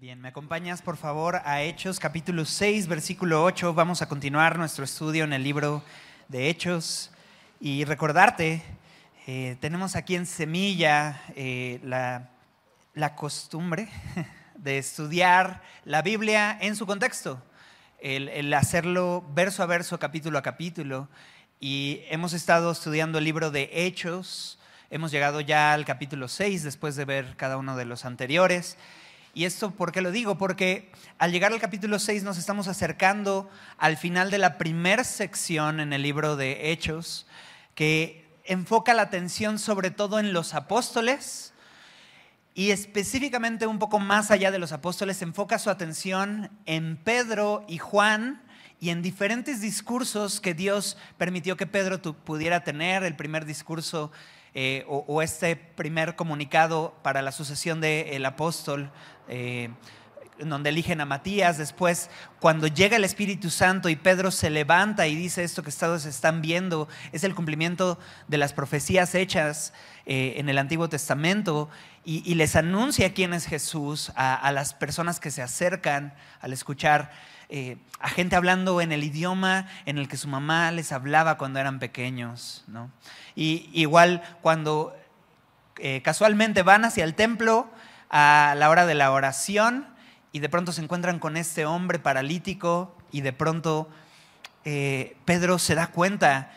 Bien, ¿me acompañas por favor a Hechos capítulo 6, versículo 8? Vamos a continuar nuestro estudio en el libro de Hechos y recordarte, eh, tenemos aquí en Semilla eh, la, la, costumbre de estudiar la Biblia en su contexto, el, el hacerlo verso a verso, capítulo a capítulo. Y hemos estado estudiando el libro de Hechos, hemos llegado ya al capítulo 6 después de ver cada uno de los anteriores. ¿Y esto por qué lo digo? Porque al llegar al capítulo 6 nos estamos acercando al final de la primera sección en el libro de Hechos, que enfoca la atención sobre todo en los apóstoles y específicamente un poco más allá de los apóstoles, enfoca su atención en Pedro y Juan y en diferentes discursos que Dios permitió que Pedro pudiera tener. El primer discurso eh, o, este primer comunicado para la sucesión del apóstol, eh, donde eligen a Matías. Después, cuando llega el Espíritu Santo y Pedro se levanta y dice esto que ustedes están viendo, es el cumplimiento de las profecías hechas eh, en el Antiguo Testamento. Y, les anuncia quién es Jesús a las personas que se acercan al escuchar eh, a gente hablando en el idioma en el que su mamá les hablaba cuando eran pequeños. ¿no? Y igual cuando eh, casualmente van hacia el templo a la hora de la oración y de pronto se encuentran con este hombre paralítico y de pronto eh, Pedro se da cuenta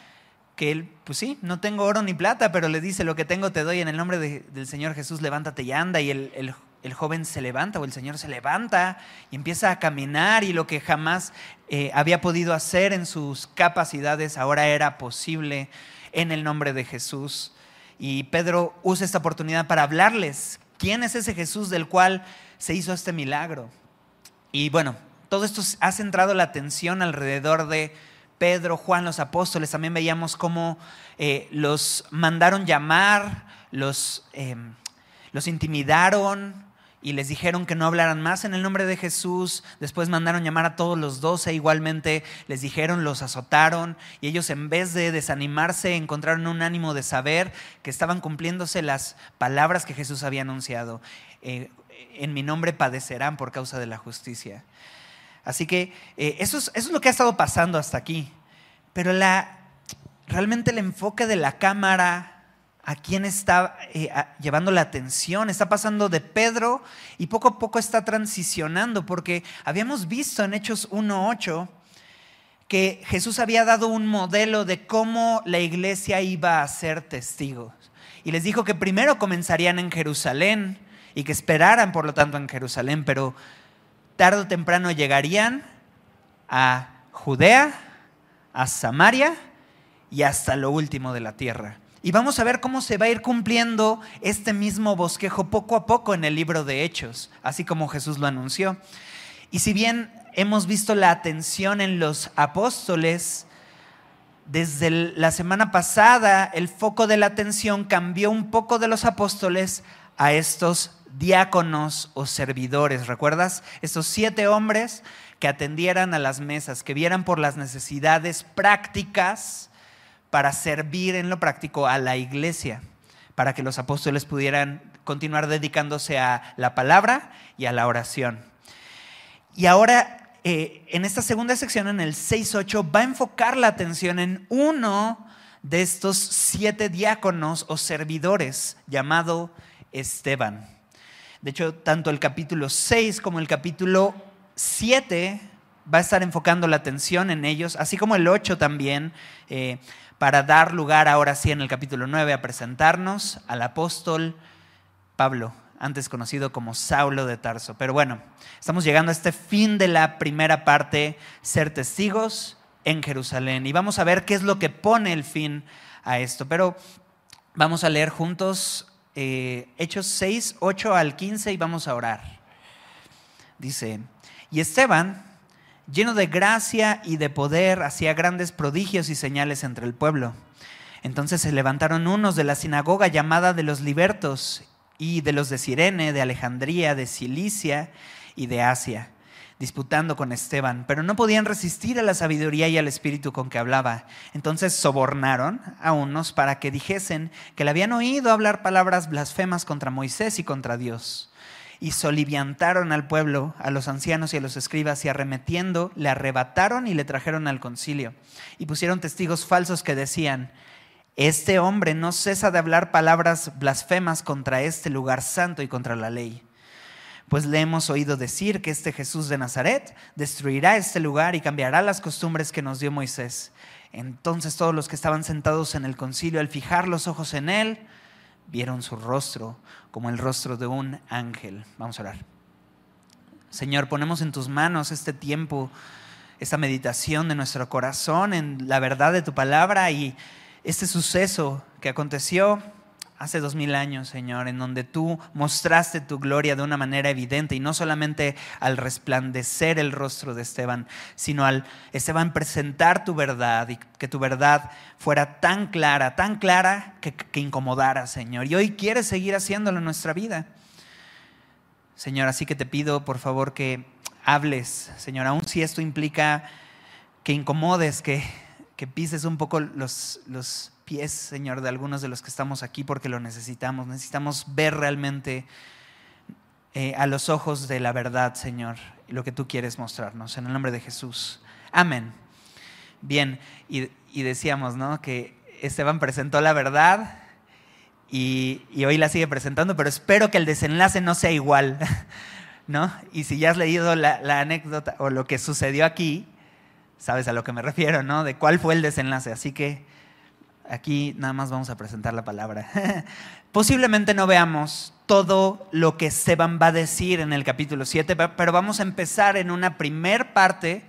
que él, pues sí, no tengo oro ni plata, pero le dice, lo que tengo te doy en el nombre del Señor Jesús, levántate y anda. Y el, el, el joven se levanta o el Señor se levanta y empieza a caminar y lo que jamás eh, había podido hacer en sus capacidades ahora era posible en el nombre de Jesús. Y Pedro usa esta oportunidad para hablarles quién es ese Jesús del cual se hizo este milagro. Y bueno, todo esto ha centrado la atención alrededor de Pedro, Juan, los apóstoles. También veíamos cómo eh, los mandaron llamar, los, eh, los intimidaron, y les dijeron que no hablaran más en el nombre de Jesús. Después mandaron llamar a todos los doce, igualmente les dijeron, los azotaron y ellos en vez de desanimarse encontraron un ánimo de saber que estaban cumpliéndose las palabras que Jesús había anunciado. Eh, en mi nombre padecerán por causa de la justicia. Así que eh, eso, es, lo que ha estado pasando hasta aquí. Pero realmente el enfoque de la cámara a quién está eh, llevando la atención. Está pasando de Pedro y poco a poco está transicionando, porque habíamos visto en Hechos 1.8 que Jesús había dado un modelo de cómo la iglesia iba a ser testigos. Y les dijo que primero comenzarían en Jerusalén y que esperaran, por lo tanto, en Jerusalén, pero tarde o temprano llegarían a Judea, a Samaria y hasta lo último de la tierra. Y vamos a ver cómo se va a ir cumpliendo este mismo bosquejo poco a poco en el libro de Hechos, así como Jesús lo anunció. Y si bien hemos visto la atención en los apóstoles, desde la semana pasada el foco de la atención cambió un poco de los apóstoles a estos diáconos o servidores. ¿Recuerdas? Estos siete hombres que atendieran a las mesas, que vieran por las necesidades prácticas para servir en lo práctico a la iglesia, para que los apóstoles pudieran continuar dedicándose a la palabra y a la oración. Y ahora, eh, en esta segunda sección, en el 6.8, va a enfocar la atención en uno de estos siete diáconos o servidores llamado Esteban. De hecho, tanto el capítulo 6 como el capítulo 7 va a estar enfocando la atención en ellos, así como el 8 también. Eh, para dar lugar ahora sí en el capítulo 9 a presentarnos al apóstol Pablo, antes conocido como Saulo de Tarso. Pero bueno, estamos llegando a este fin de la primera parte, ser testigos en Jerusalén. Y vamos a ver qué es lo que pone el fin a esto. Pero vamos a leer juntos eh, Hechos 6, 8 al 15 y vamos a orar. Dice, y Esteban lleno de gracia y de poder, hacía grandes prodigios y señales entre el pueblo. Entonces se levantaron unos de la sinagoga llamada de los libertos y de los de Sirene, de Alejandría, de Cilicia y de Asia, disputando con Esteban, pero no podían resistir a la sabiduría y al espíritu con que hablaba. Entonces sobornaron a unos para que dijesen que le habían oído hablar palabras blasfemas contra Moisés y contra Dios. Y soliviantaron al pueblo, a los ancianos y a los escribas, y arremetiendo, le arrebataron y le trajeron al concilio. Y pusieron testigos falsos que decían, este hombre no cesa de hablar palabras blasfemas contra este lugar santo y contra la ley. Pues le hemos oído decir que este Jesús de Nazaret destruirá este lugar y cambiará las costumbres que nos dio Moisés. Entonces todos los que estaban sentados en el concilio, al fijar los ojos en él, vieron su rostro como el rostro de un ángel. Vamos a orar. Señor, ponemos en tus manos este tiempo, esta meditación de nuestro corazón en la verdad de tu palabra y este suceso que aconteció hace dos mil años, Señor, en donde tú mostraste tu gloria de una manera evidente y no solamente al resplandecer el rostro de Esteban, sino al Esteban presentar tu verdad y que tu verdad fuera tan clara, tan clara que, incomodara, Señor. Y hoy quieres seguir haciéndolo en nuestra vida. Señor, así que te pido, por favor, que hables, Señor, aun si esto implica que incomodes, que, pises un poco los, los pies, Señor, de algunos de los que estamos aquí porque lo necesitamos. Necesitamos ver realmente eh, a los ojos de la verdad, Señor, lo que tú quieres mostrarnos. En el nombre de Jesús. Amén. Bien, y, decíamos, ¿no? Que Esteban presentó la verdad y, hoy la sigue presentando, pero espero que el desenlace no sea igual, ¿no? Y si ya has leído la, la anécdota o lo que sucedió aquí, sabes a lo que me refiero, ¿no? De cuál fue el desenlace. Así que Aquí nada más vamos a presentar la palabra. Posiblemente no veamos todo lo que Esteban va a decir en el capítulo 7, pero vamos a empezar en una primer parte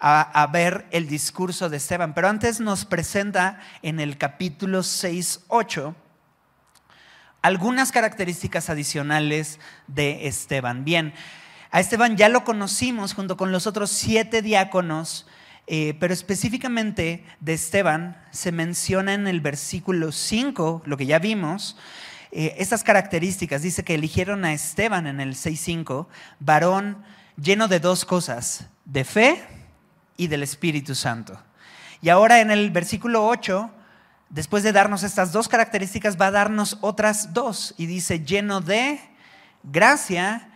a, ver el discurso de Esteban. Pero antes nos presenta en el capítulo 6, 8 algunas características adicionales de Esteban. Bien, a Esteban ya lo conocimos junto con los otros siete diáconos eh, pero específicamente de Esteban se menciona en el versículo 5, lo que ya vimos, eh, estas características. Dice que eligieron a Esteban en el 6.5, varón lleno de dos cosas, de fe y del Espíritu Santo. Y ahora en el versículo 8, después de darnos estas dos características, va a darnos otras dos. Y dice, lleno de gracia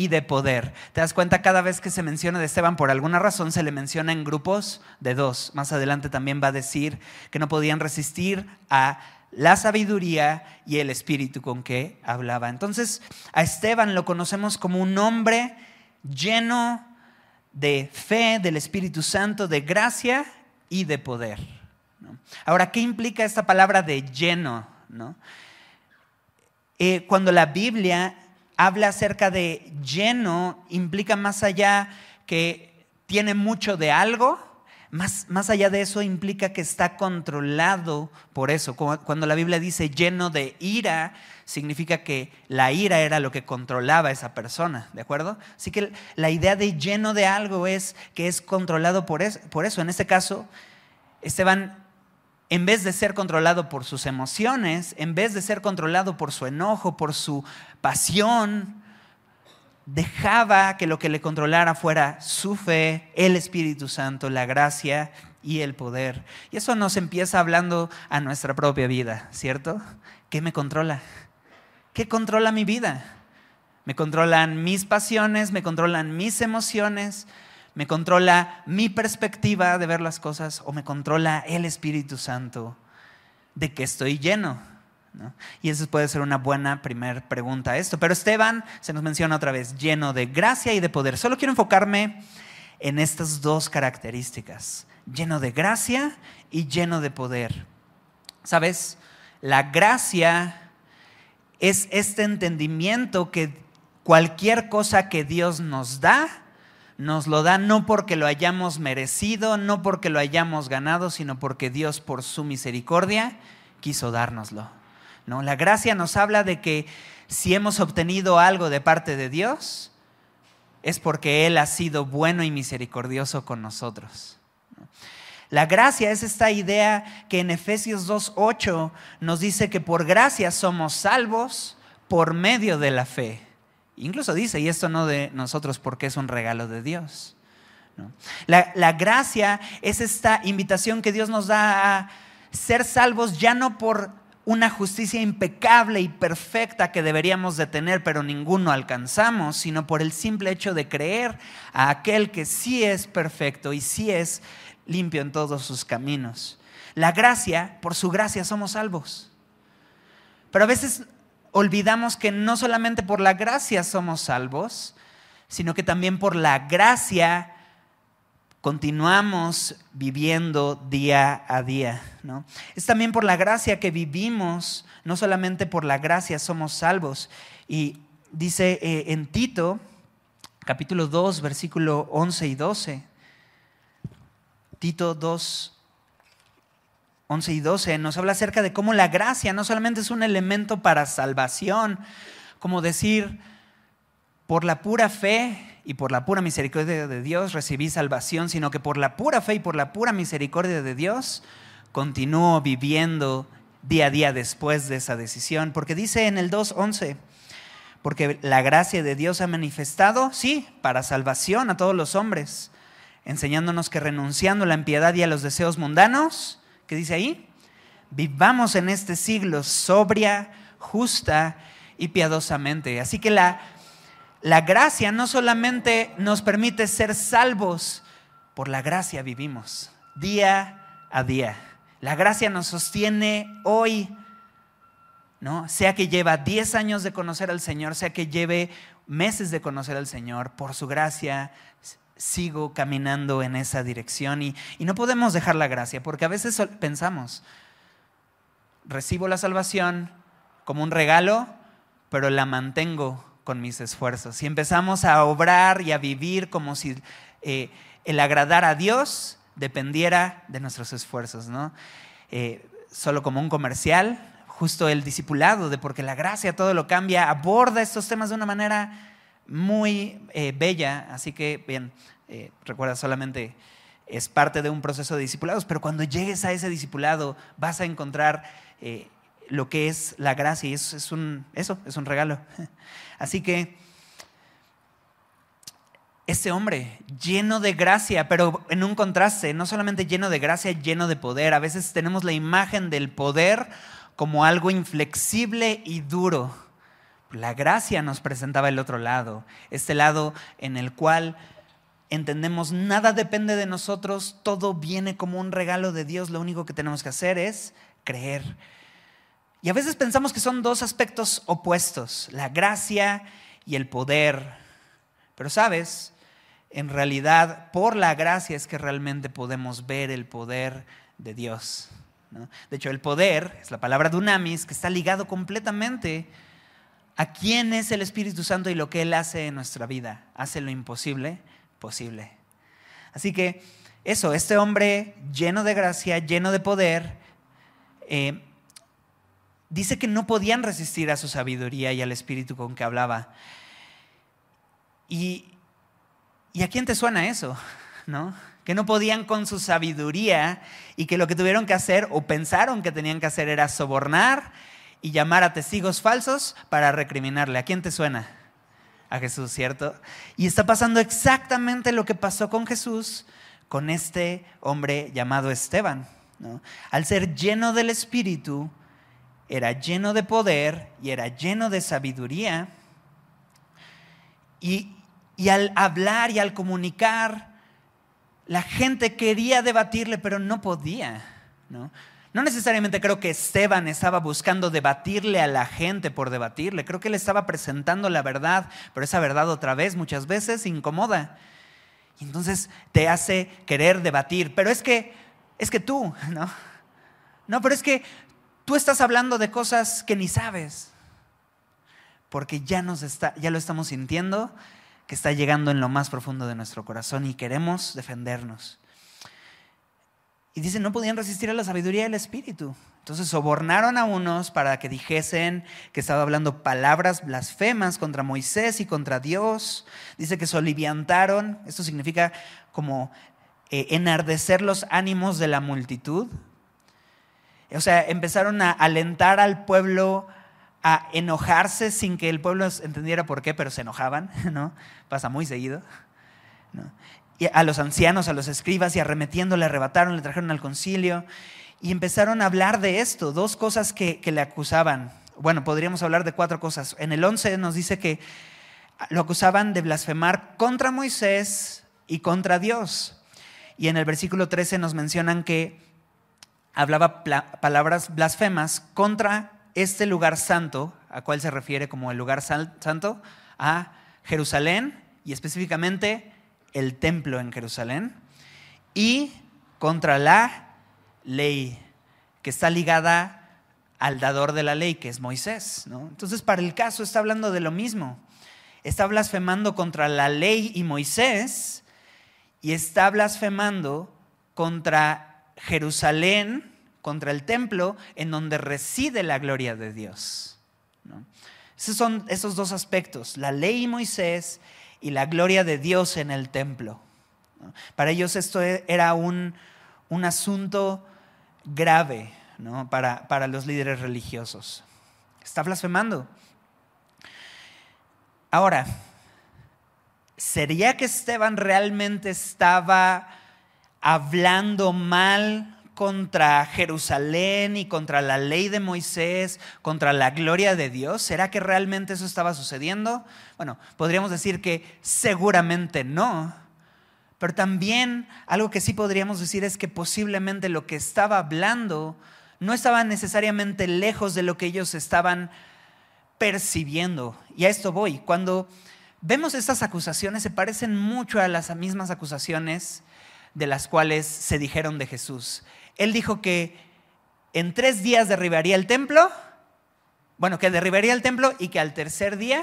y de poder. ¿Te das cuenta? Cada vez que se menciona de Esteban, por alguna razón se le menciona en grupos de dos. Más adelante también va a decir que no podían resistir a la sabiduría y el espíritu con que hablaba. Entonces, a Esteban lo conocemos como un hombre lleno de fe, del Espíritu Santo, de gracia y de poder. Ahora, ¿qué implica esta palabra de lleno? Eh, cuando la Biblia habla acerca de lleno, implica más allá que tiene mucho de algo, más, más, allá de eso implica que está controlado por eso. Cuando la Biblia dice lleno de ira, significa que la ira era lo que controlaba a esa persona, ¿de acuerdo? Así que la idea de lleno de algo es que es controlado por. Por eso. En este caso, Esteban en vez de ser controlado por sus emociones, en vez de ser controlado por su enojo, por su pasión, dejaba que lo que le controlara fuera su fe, el Espíritu Santo, la gracia y el poder. Y eso nos empieza hablando a nuestra propia vida, ¿cierto? ¿Qué me controla? ¿Qué controla mi vida? Me controlan mis pasiones, me controlan mis emociones, ¿Me controla mi perspectiva de ver las cosas o me controla el Espíritu Santo de que estoy lleno? Y eso puede ser una buena primera pregunta a esto. Pero Esteban se nos menciona otra vez, lleno de gracia y de poder. Solo quiero enfocarme en estas dos características, lleno de gracia y lleno de poder. ¿Sabes? La gracia es este entendimiento que cualquier cosa que Dios nos da, nos lo da no porque lo hayamos merecido, no porque lo hayamos ganado, sino porque Dios por su misericordia quiso dárnoslo. ¿no? La gracia nos habla de que si hemos obtenido algo de parte de Dios, es porque Él ha sido bueno y misericordioso con nosotros. La gracia es esta idea que en Efesios 2.8 nos dice que por gracia somos salvos por medio de la fe. Incluso dice, y esto no de nosotros porque es un regalo de Dios. La, la, gracia es esta invitación que Dios nos da a ser salvos ya no por una justicia impecable y perfecta que deberíamos de tener, pero ninguno alcanzamos, sino por el simple hecho de creer a aquel que sí es perfecto y sí es limpio en todos sus caminos. La gracia, por su gracia somos salvos. Pero a veces olvidamos que no solamente por la gracia somos salvos, sino que también por la gracia continuamos viviendo día a día. ¿no? Es también por la gracia que vivimos, no solamente por la gracia somos salvos. Y dice eh, en Tito, capítulo 2, versículo 11 y 12, Tito 2, 11 y 12 nos habla acerca de cómo la gracia no solamente es un elemento para salvación, como decir, por la pura fe y por la pura misericordia de Dios recibí salvación, sino que por la pura fe y por la pura misericordia de Dios continúo viviendo día a día después de esa decisión. Porque dice en el 2.11, porque la gracia de Dios ha manifestado, sí, para salvación a todos los hombres, enseñándonos que renunciando a la impiedad y a los deseos mundanos, ¿qué dice ahí? Vivamos en este siglo sobria, justa y piadosamente. Así que la la gracia no solamente nos permite ser salvos, por la gracia vivimos día a día. La gracia nos sostiene hoy, ¿no? Sea que lleva 10 años de conocer al Señor, sea que lleve meses de conocer al Señor, por su gracia sigo caminando en esa dirección y, y no podemos dejar la gracia, porque a veces pensamos, recibo la salvación como un regalo, pero la mantengo con mis esfuerzos. Y empezamos a obrar y a vivir como si eh, el agradar a Dios dependiera de nuestros esfuerzos, ¿no? Eh, solo como un comercial, justo el discipulado de porque la gracia todo lo cambia, aborda estos temas de una manera muy eh, bella, así que bien, recuerda solamente es parte de un proceso de discipulados, pero cuando llegues a ese discipulado vas a encontrar lo que es la gracia y eso es un, eso es un regalo. Así que ese hombre lleno de gracia, pero en un contraste, no solamente lleno de gracia, lleno de poder. A veces tenemos la imagen del poder como algo inflexible y duro. La gracia nos presentaba el otro lado, este lado en el cual entendemos nada depende de nosotros, todo viene como un regalo de Dios, lo único que tenemos que hacer es creer y a veces pensamos que son dos aspectos opuestos, la gracia y el poder. Pero sabes, en realidad por la gracia es que realmente podemos ver el poder de Dios. De hecho, el poder es la palabra dunamis que está ligado completamente a quién es el Espíritu Santo y lo que Él hace en nuestra vida. Hace lo imposible posible. Así que eso, este hombre lleno de gracia, lleno de poder, eh, dice que no podían resistir a su sabiduría y al espíritu con que hablaba. ¿Y, a quién te suena eso? ¿No? Que no podían con su sabiduría y que lo que tuvieron que hacer o pensaron que tenían que hacer era sobornar y llamar a testigos falsos para recriminarle. ¿A quién te suena? A Jesús, ¿cierto? Y está pasando exactamente lo que pasó con Jesús, con este hombre llamado Esteban. Al ser lleno del Espíritu, era lleno de poder y era lleno de sabiduría. Y, al hablar y al comunicar, la gente quería debatirle, pero no podía. ¿no? No necesariamente creo que Esteban estaba buscando debatirle a la gente por debatirle. Creo que él estaba presentando la verdad, pero esa verdad otra vez muchas veces incomoda. Y entonces te hace querer debatir. Pero es que, es que tú, ¿no? No, pero es que Tú estás hablando de cosas que ni sabes, porque ya, nos está, ya lo estamos sintiendo, que está llegando en lo más profundo de nuestro corazón y queremos defendernos. Y no podían resistir a la sabiduría del Espíritu. Entonces sobornaron a unos para que dijesen que estaba hablando palabras blasfemas contra Moisés y contra Dios. Dice que soliviantaron, esto significa como eh, enardecer los ánimos de la multitud. O sea, empezaron a alentar al pueblo a enojarse sin que el pueblo entendiera por qué, pero se enojaban, ¿no? Pasa muy seguido. A los ancianos, a los escribas, y arremetiendo le arrebataron, le trajeron al concilio. y empezaron a hablar de esto, dos cosas que, le acusaban. Bueno, podríamos hablar de cuatro cosas. En el 11 nos dice que lo acusaban de blasfemar contra Moisés y contra Dios. Y en el versículo 13 nos mencionan que hablaba palabras blasfemas contra este lugar santo, a cual se refiere como el lugar santo, a Jerusalén y específicamente el templo en Jerusalén, y contra la ley, que está ligada al dador de la ley, que es Moisés. Entonces, para el caso está hablando de lo mismo. Está blasfemando contra la ley y Moisés y está blasfemando contra Jerusalén, contra el templo en donde reside la gloria de Dios. Esos son esos dos aspectos, la ley y Moisés y la gloria de Dios en el templo. Para ellos esto e, era un, un asunto grave para, para los líderes religiosos. Está blasfemando. Ahora, ¿sería que Esteban realmente estaba hablando mal contra Jerusalén y contra la ley de Moisés, contra la gloria de Dios? ¿Será que realmente eso estaba sucediendo? Bueno, podríamos decir que seguramente no. Pero también algo que sí podríamos decir es que posiblemente lo que estaba hablando no estaba necesariamente lejos de lo que ellos estaban percibiendo. Y a esto voy. Cuando vemos estas acusaciones, se parecen mucho a las mismas acusaciones de las cuales se dijeron de Jesús. Él dijo que en tres días derribaría el templo, bueno, que derribaría el templo y que al tercer día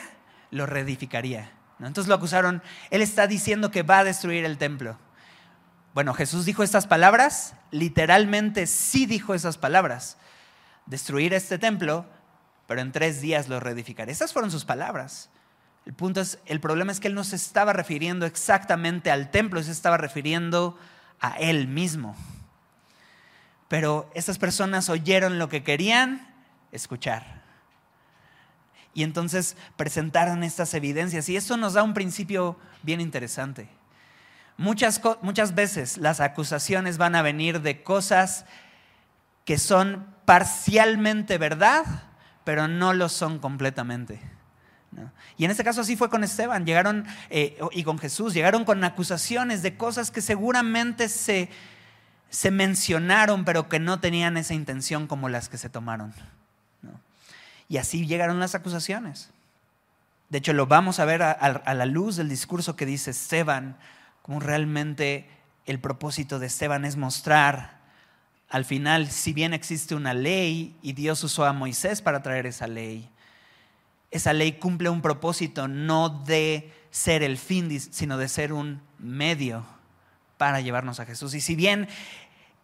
lo reedificaría. Entonces lo acusaron, él está diciendo que va a destruir el templo. Bueno, Jesús dijo estas palabras, literalmente sí dijo esas palabras, destruir este templo, pero en tres días lo reedificaré. Esas fueron sus palabras. El punto es, el problema es que él no se estaba refiriendo exactamente al templo, se estaba refiriendo a él mismo. Pero estas personas oyeron lo que querían escuchar. Y entonces presentaron estas evidencias. Y eso nos da un principio bien interesante. Muchas, muchas veces las acusaciones van a venir de cosas que son parcialmente verdad, pero no lo son completamente. Y en este caso así fue con Esteban, llegaron, eh, y con Jesús, llegaron con acusaciones de cosas que seguramente se, se mencionaron, pero que no tenían esa intención como las que se tomaron. Y así llegaron las acusaciones. De hecho, lo vamos a ver a, la luz del discurso que dice Esteban, como realmente el propósito de Esteban es mostrar al final, si bien existe una ley y Dios usó a Moisés para traer esa ley, esa ley cumple un propósito no de ser el fin, sino de ser un medio para llevarnos a Jesús. Y si bien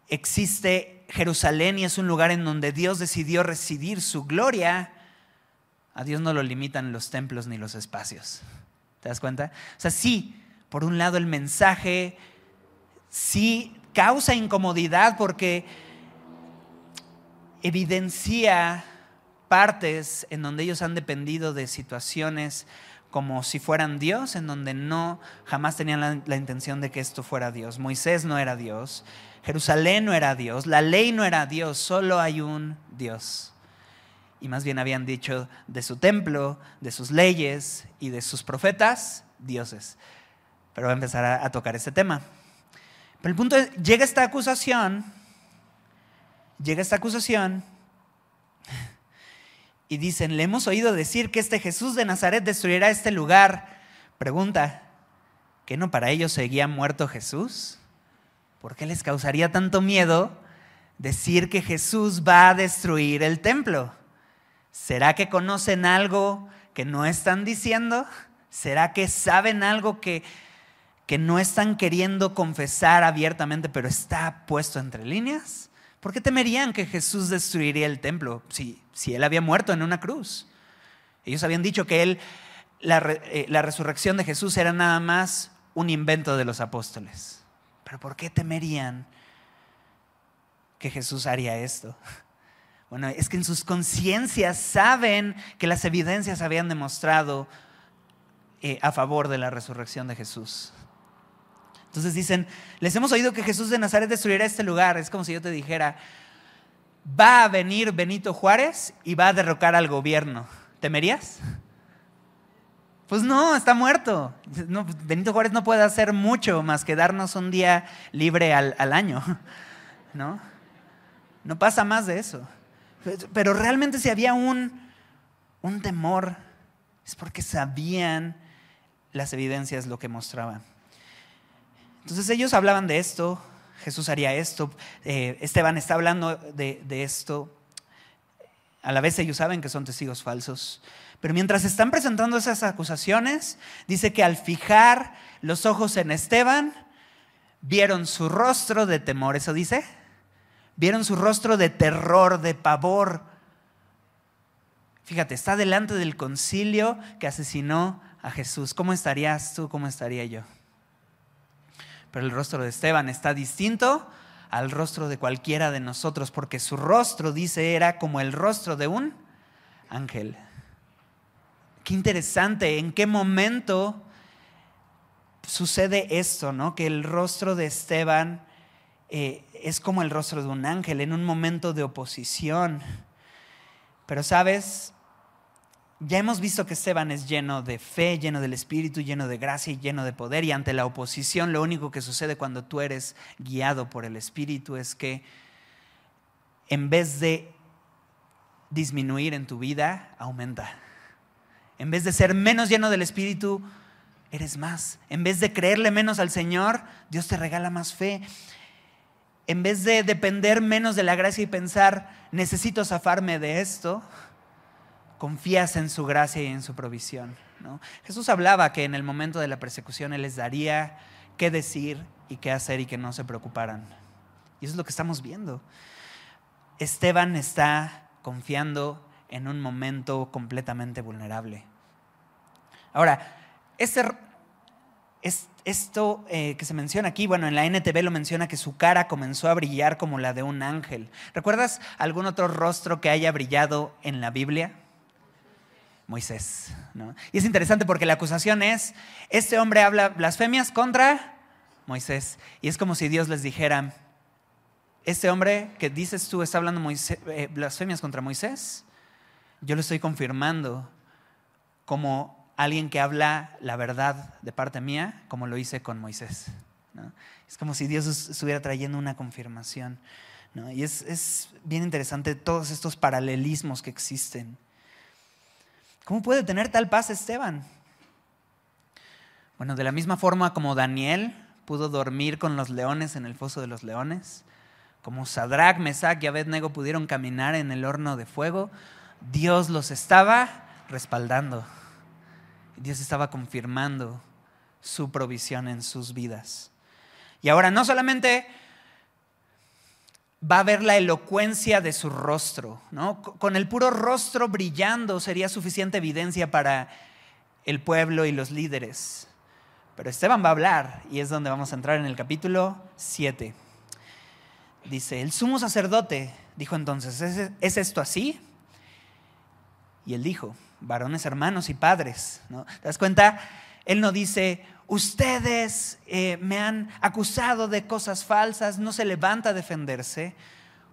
existe Jerusalén y es un lugar en donde Dios decidió residir su gloria, a Dios no lo limitan los templos ni los espacios. ¿Te das cuenta? O sea, sí, por un lado el mensaje sí causa incomodidad porque evidencia partes en donde ellos han dependido de situaciones como si fueran Dios, en donde no jamás tenían la, intención de que esto fuera Dios. Moisés no era Dios, Jerusalén no era Dios, la ley no era Dios, solo hay un Dios y más bien habían dicho de su templo, de sus leyes y de sus profetas, dioses. Pero voy a empezar a, tocar este tema. Pero el punto es, llega esta acusación, llega esta acusación y dicen, le hemos oído decir que este Jesús de Nazaret destruirá este lugar. Pregunta, ¿qué no para ellos seguía muerto Jesús? ¿Por qué les causaría tanto miedo decir que Jesús va a destruir el templo? ¿Será que conocen algo que no están diciendo? ¿Será que saben algo que, que no están queriendo confesar abiertamente, pero está puesto entre líneas? ¿Por qué temerían que Jesús destruiría el templo si, si él había muerto en una cruz? Ellos habían dicho que él, la, eh, la resurrección de Jesús era nada más un invento de los apóstoles. Pero ¿por qué temerían que Jesús haría esto? Bueno, es que en sus conciencias saben que las evidencias habían demostrado eh, a favor de la resurrección de Jesús. Entonces dicen, les hemos oído que Jesús de Nazaret destruirá este lugar. Es como si yo te dijera, va a venir Benito Juárez y va a derrocar al gobierno. ¿Temerías? Pues no, está muerto. Benito Juárez no puede hacer mucho más que darnos un día libre al, año. ¿No? No pasa más de eso. Pero realmente si había un, un temor, es porque sabían las evidencias lo que mostraban. Entonces ellos hablaban de esto, Jesús haría esto, eh, Esteban está hablando de, de esto. A la vez ellos saben que son testigos falsos. Pero mientras están presentando esas acusaciones, dice que al fijar los ojos en Esteban, vieron su rostro de temor, ¿eso dice? Vieron su rostro de terror, de pavor. Fíjate, está delante del concilio que asesinó a Jesús. ¿Cómo estarías tú? ¿Cómo estaría yo? Pero el rostro de Esteban está distinto al rostro de cualquiera de nosotros, porque su rostro, dice, era como el rostro de un ángel. Qué interesante, ¿en qué momento sucede esto, no? Que el rostro de Esteban eh, es como el rostro de un ángel en un momento de oposición. Pero sabes, ya hemos visto que Esteban es lleno de fe, lleno del Espíritu, lleno de gracia y lleno de poder. Y ante la oposición lo único que sucede cuando tú eres guiado por el Espíritu es que en vez de disminuir en tu vida, aumenta. En vez de ser menos lleno del Espíritu, eres más. En vez de creerle menos al Señor, Dios te regala más fe. En vez de depender menos de la gracia y pensar, necesito zafarme de esto, confías en su gracia y en su provisión. Jesús hablaba que en el momento de la persecución Él les daría qué decir y qué hacer y que no se preocuparan. Y eso es lo que estamos viendo. Esteban está confiando en un momento completamente vulnerable. Ahora, este, esto eh, que se menciona aquí, bueno, en la NTV lo menciona que su cara comenzó a brillar como la de un ángel. ¿Recuerdas algún otro rostro que haya brillado en la Biblia? Moisés. Y es interesante porque la acusación es, este hombre habla blasfemias contra Moisés. Y es como si Dios les dijera, este hombre que dices tú está hablando eh, blasfemias contra Moisés, yo lo estoy confirmando como alguien que habla la verdad de parte mía, como lo hice con Moisés. Es como si Dios estuviera trayendo una confirmación. Y es, es bien interesante todos estos paralelismos que existen. ¿Cómo puede tener tal paz Esteban? Bueno, de la misma forma como Daniel pudo dormir con los leones en el foso de los leones, como Sadrach, Mesach y Abednego pudieron caminar en el horno de fuego, Dios los estaba respaldando. Dios estaba confirmando su provisión en sus vidas. Y ahora no solamente va a ver la elocuencia de su rostro, ¿no? Con el puro rostro brillando sería suficiente evidencia para el pueblo y los líderes. Pero Esteban va a hablar y es donde vamos a entrar en el capítulo 7. Dice, el sumo sacerdote dijo entonces, ¿es, esto así? Y él dijo, varones hermanos y padres. ¿no? ¿Te das cuenta? Él no dice, ustedes eh, me han acusado de cosas falsas, no se levanta a defenderse.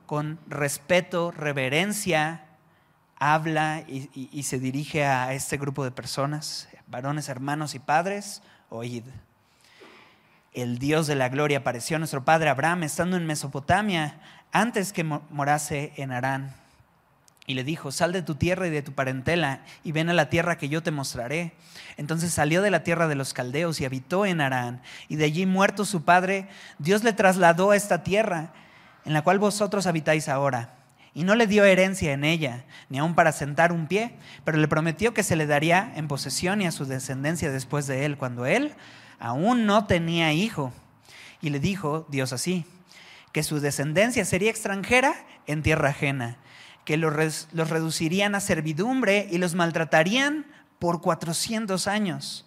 Con respeto, reverencia, habla y, se dirige a este grupo de personas, varones hermanos y padres, oíd. El Dios de la gloria apareció a nuestro padre Abraham estando en Mesopotamia antes que morase en Harán y le dijo, sal de tu tierra y de tu parentela y ven a la tierra que yo te mostraré. Entonces salió de la tierra de los caldeos y habitó en Harán. Y de allí muerto su padre, Dios le trasladó a esta tierra en la cual vosotros habitáis ahora. Y no le dio herencia en ella, ni aun para sentar un pie, pero le prometió que se le daría en posesión y a su descendencia después de él, cuando él aún no tenía hijo. Y le dijo Dios así, que su descendencia sería extranjera en tierra ajena que los, reducirían a servidumbre y los maltratarían por 400 años.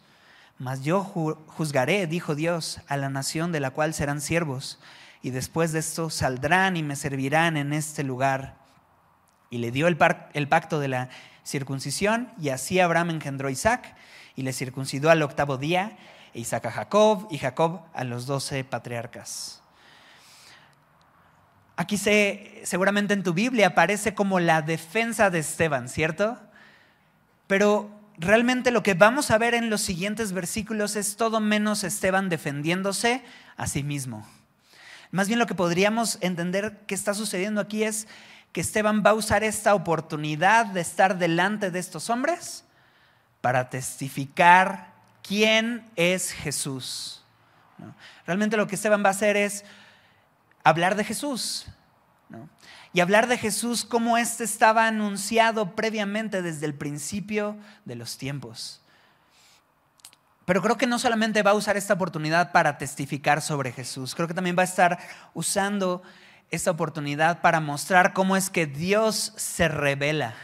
Mas yo juzgaré, dijo Dios, a la nación de la cual serán siervos, y después de esto saldrán y me servirán en este lugar. Y le dio el, el pacto de la circuncisión, y así Abraham engendró a Isaac, y le circuncidó al octavo día, e Isaac a Jacob, y Jacob a los doce patriarcas. Aquí se, seguramente en tu Biblia aparece como la defensa de Esteban, ¿cierto? Pero realmente lo que vamos a ver en los siguientes versículos es todo menos Esteban defendiéndose a sí mismo. Más bien lo que podríamos entender que está sucediendo aquí es que Esteban va a usar esta oportunidad de estar delante de estos hombres para testificar quién es Jesús. Realmente lo que Esteban va a hacer es hablar de Jesús. Y hablar de Jesús como éste estaba anunciado previamente desde el principio de los tiempos. Pero creo que no solamente va a usar esta oportunidad para testificar sobre Jesús, creo que también va a estar usando esta oportunidad para mostrar cómo es que Dios se revela.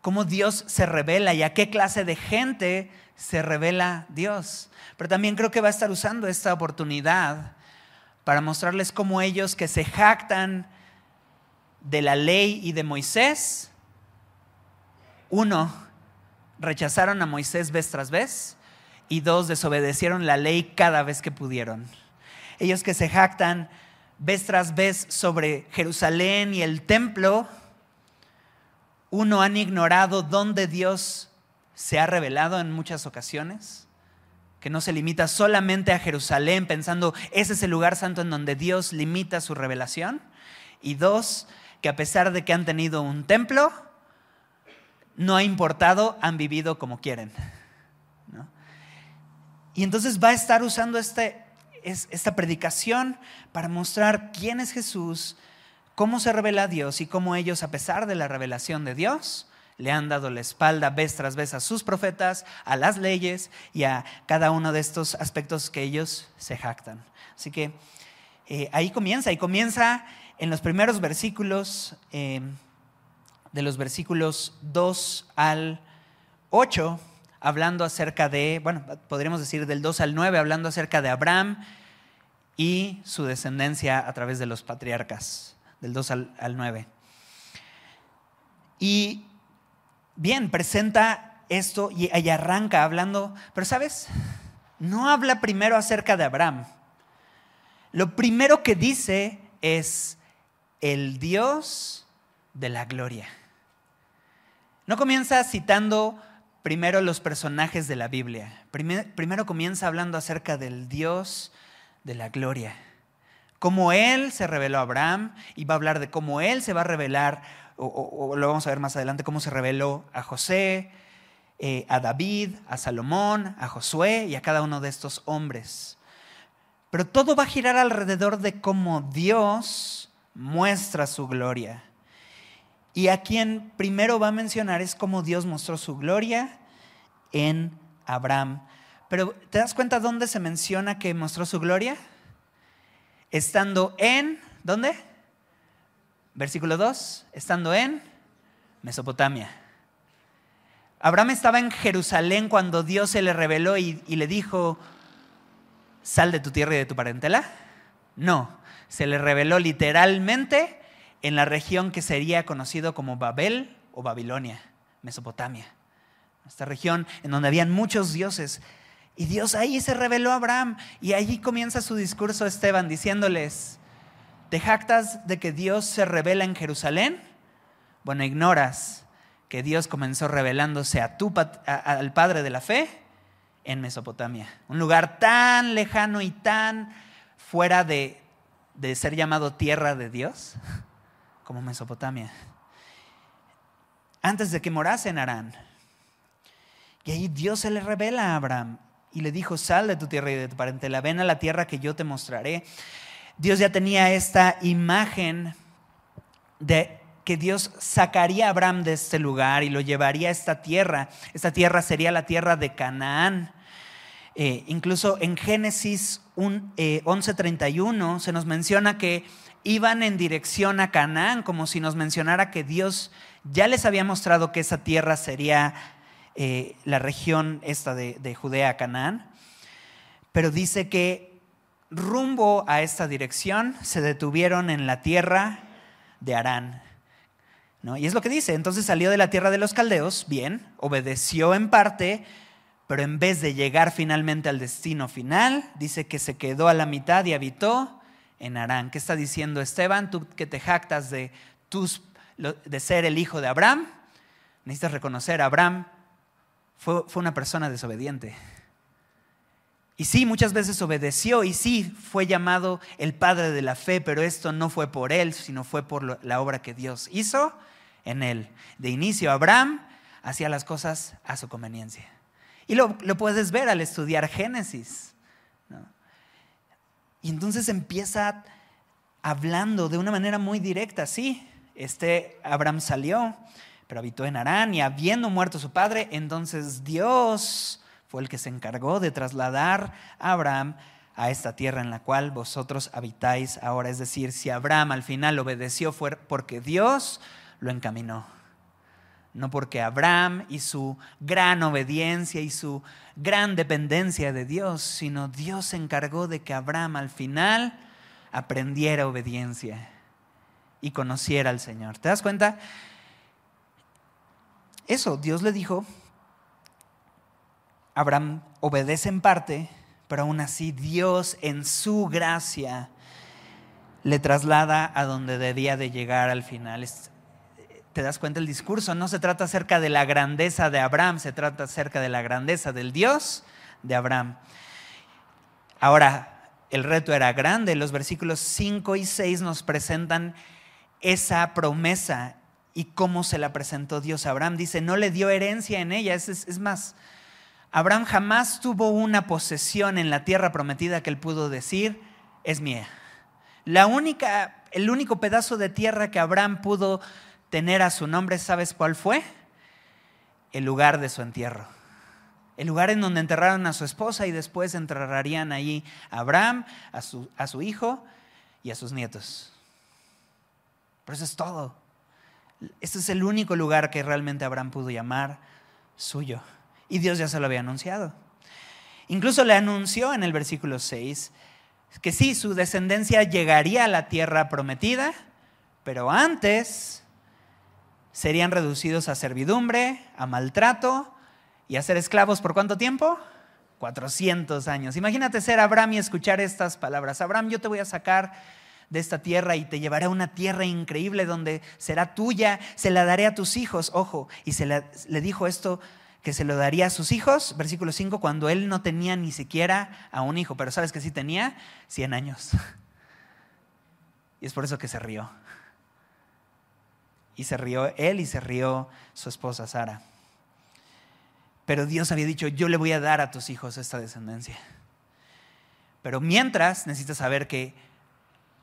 Cómo Dios se revela y a qué clase de gente se revela Dios. Pero también creo que va a estar usando esta oportunidad para mostrarles cómo ellos que se jactan de la ley y de Moisés, uno, rechazaron a Moisés vez tras vez y dos, desobedecieron la ley cada vez que pudieron. Ellos que se jactan vez tras vez sobre Jerusalén y el templo, uno han ignorado dónde Dios se ha revelado en muchas ocasiones, que no se limita solamente a Jerusalén pensando ese es el lugar santo en donde Dios limita su revelación, y dos, que a pesar de que han tenido un templo, no ha importado, han vivido como quieren. Y entonces va a estar usando este, esta predicación para mostrar quién es Jesús, cómo se revela a Dios y cómo ellos, a pesar de la revelación de Dios, le han dado la espalda vez tras vez a sus profetas, a las leyes y a cada uno de estos aspectos que ellos se jactan. Así que eh, ahí comienza, y comienza en los primeros versículos, eh, de los versículos 2 al 8, hablando acerca de, bueno, podríamos decir del 2 al 9, hablando acerca de Abraham y su descendencia a través de los patriarcas, del 2 al, 9. Y bien, presenta esto y, y arranca hablando, pero sabes, no habla primero acerca de Abraham. Lo primero que dice es el Dios de la gloria. No comienza citando primero los personajes de la Biblia. Primero, comienza hablando acerca del Dios de la gloria. Cómo Él se reveló a Abraham y va a hablar de cómo Él se va a revelar, o, lo vamos a ver más adelante, cómo se reveló a José, eh, a David, a Salomón, a Josué y a cada uno de estos hombres. Pero todo va a girar alrededor de cómo Dios muestra su gloria. Y a quien primero va a mencionar es cómo Dios mostró su gloria en Abraham. Pero ¿te das cuenta dónde se menciona que mostró su gloria? Estando en, ¿dónde? Versículo 2, estando en Mesopotamia. Abraham estaba en Jerusalén cuando Dios se le reveló y, le dijo, sal de tu tierra y de tu parentela. No, se le reveló literalmente en la región que sería conocido como Babel o Babilonia, Mesopotamia. Esta región en donde habían muchos dioses. Y Dios ahí se reveló a Abraham y allí comienza su discurso Esteban diciéndoles, ¿te jactas de que Dios se revela en Jerusalén? Bueno, ignoras que Dios comenzó revelándose a tu, al Padre de la fe en Mesopotamia, un lugar tan lejano y tan fuera de, de ser llamado tierra de Dios como Mesopotamia, antes de que morase en Arán. Y ahí Dios se le revela a Abraham y le dijo, sal de tu tierra y de tu parentela, ven a la tierra que yo te mostraré. Dios ya tenía esta imagen de que Dios sacaría a Abraham de este lugar y lo llevaría a esta tierra. Esta tierra sería la tierra de Canaán. Eh, incluso en Génesis 11:31 eh, se nos menciona que iban en dirección a Canaán, como si nos mencionara que Dios ya les había mostrado que esa tierra sería eh, la región esta de, Judea, Canaán. Pero dice que rumbo a esta dirección se detuvieron en la tierra de Arán. ¿no? Y es lo que dice, entonces salió de la tierra de los caldeos, bien, obedeció en parte, pero en vez de llegar finalmente al destino final, dice que se quedó a la mitad y habitó en Arán. ¿Qué está diciendo Esteban? Tú que te jactas de, tus, de ser el hijo de Abraham, necesitas reconocer, Abraham fue, fue una persona desobediente. Y sí, muchas veces obedeció y sí fue llamado el padre de la fe, pero esto no fue por él, sino fue por la obra que Dios hizo en él. De inicio, Abraham hacía las cosas a su conveniencia. Y lo, puedes ver al estudiar Génesis. Y entonces empieza hablando de una manera muy directa. Sí, este Abraham salió, pero habitó en Arán y habiendo muerto su padre, entonces Dios fue el que se encargó de trasladar a Abraham a esta tierra en la cual vosotros habitáis ahora. Es decir, si Abraham al final obedeció fue porque Dios lo encaminó. No porque Abraham y su gran obediencia y su gran dependencia de Dios, sino Dios se encargó de que Abraham al final aprendiera obediencia y conociera al Señor. ¿Te das cuenta? Eso, Dios le dijo, Abraham obedece en parte, pero aún así Dios en su gracia le traslada a donde debía de llegar al final. ¿Te das cuenta el discurso? No se trata acerca de la grandeza de Abraham, se trata acerca de la grandeza del Dios de Abraham. Ahora, el reto era grande. Los versículos 5 y 6 nos presentan esa promesa y cómo se la presentó Dios a Abraham. Dice, no le dio herencia en ella. Es, es más, Abraham jamás tuvo una posesión en la tierra prometida que él pudo decir, es mía. La única, el único pedazo de tierra que Abraham pudo tener a su nombre, ¿sabes cuál fue? El lugar de su entierro. El lugar en donde enterraron a su esposa y después enterrarían allí a Abraham, a su, a su hijo y a sus nietos. Pero eso es todo. Este es el único lugar que realmente Abraham pudo llamar suyo. Y Dios ya se lo había anunciado. Incluso le anunció en el versículo 6 que sí, su descendencia llegaría a la tierra prometida, pero antes serían reducidos a servidumbre, a maltrato y a ser esclavos por cuánto tiempo? 400 años. Imagínate ser Abraham y escuchar estas palabras. Abraham, yo te voy a sacar de esta tierra y te llevaré a una tierra increíble donde será tuya, se la daré a tus hijos. Ojo, y se le dijo esto que se lo daría a sus hijos, versículo 5, cuando él no tenía ni siquiera a un hijo, pero sabes que sí tenía 100 años. Y es por eso que se rió. Y se rió él y se rió su esposa Sara. Pero Dios había dicho, yo le voy a dar a tus hijos esta descendencia. Pero mientras necesitas saber que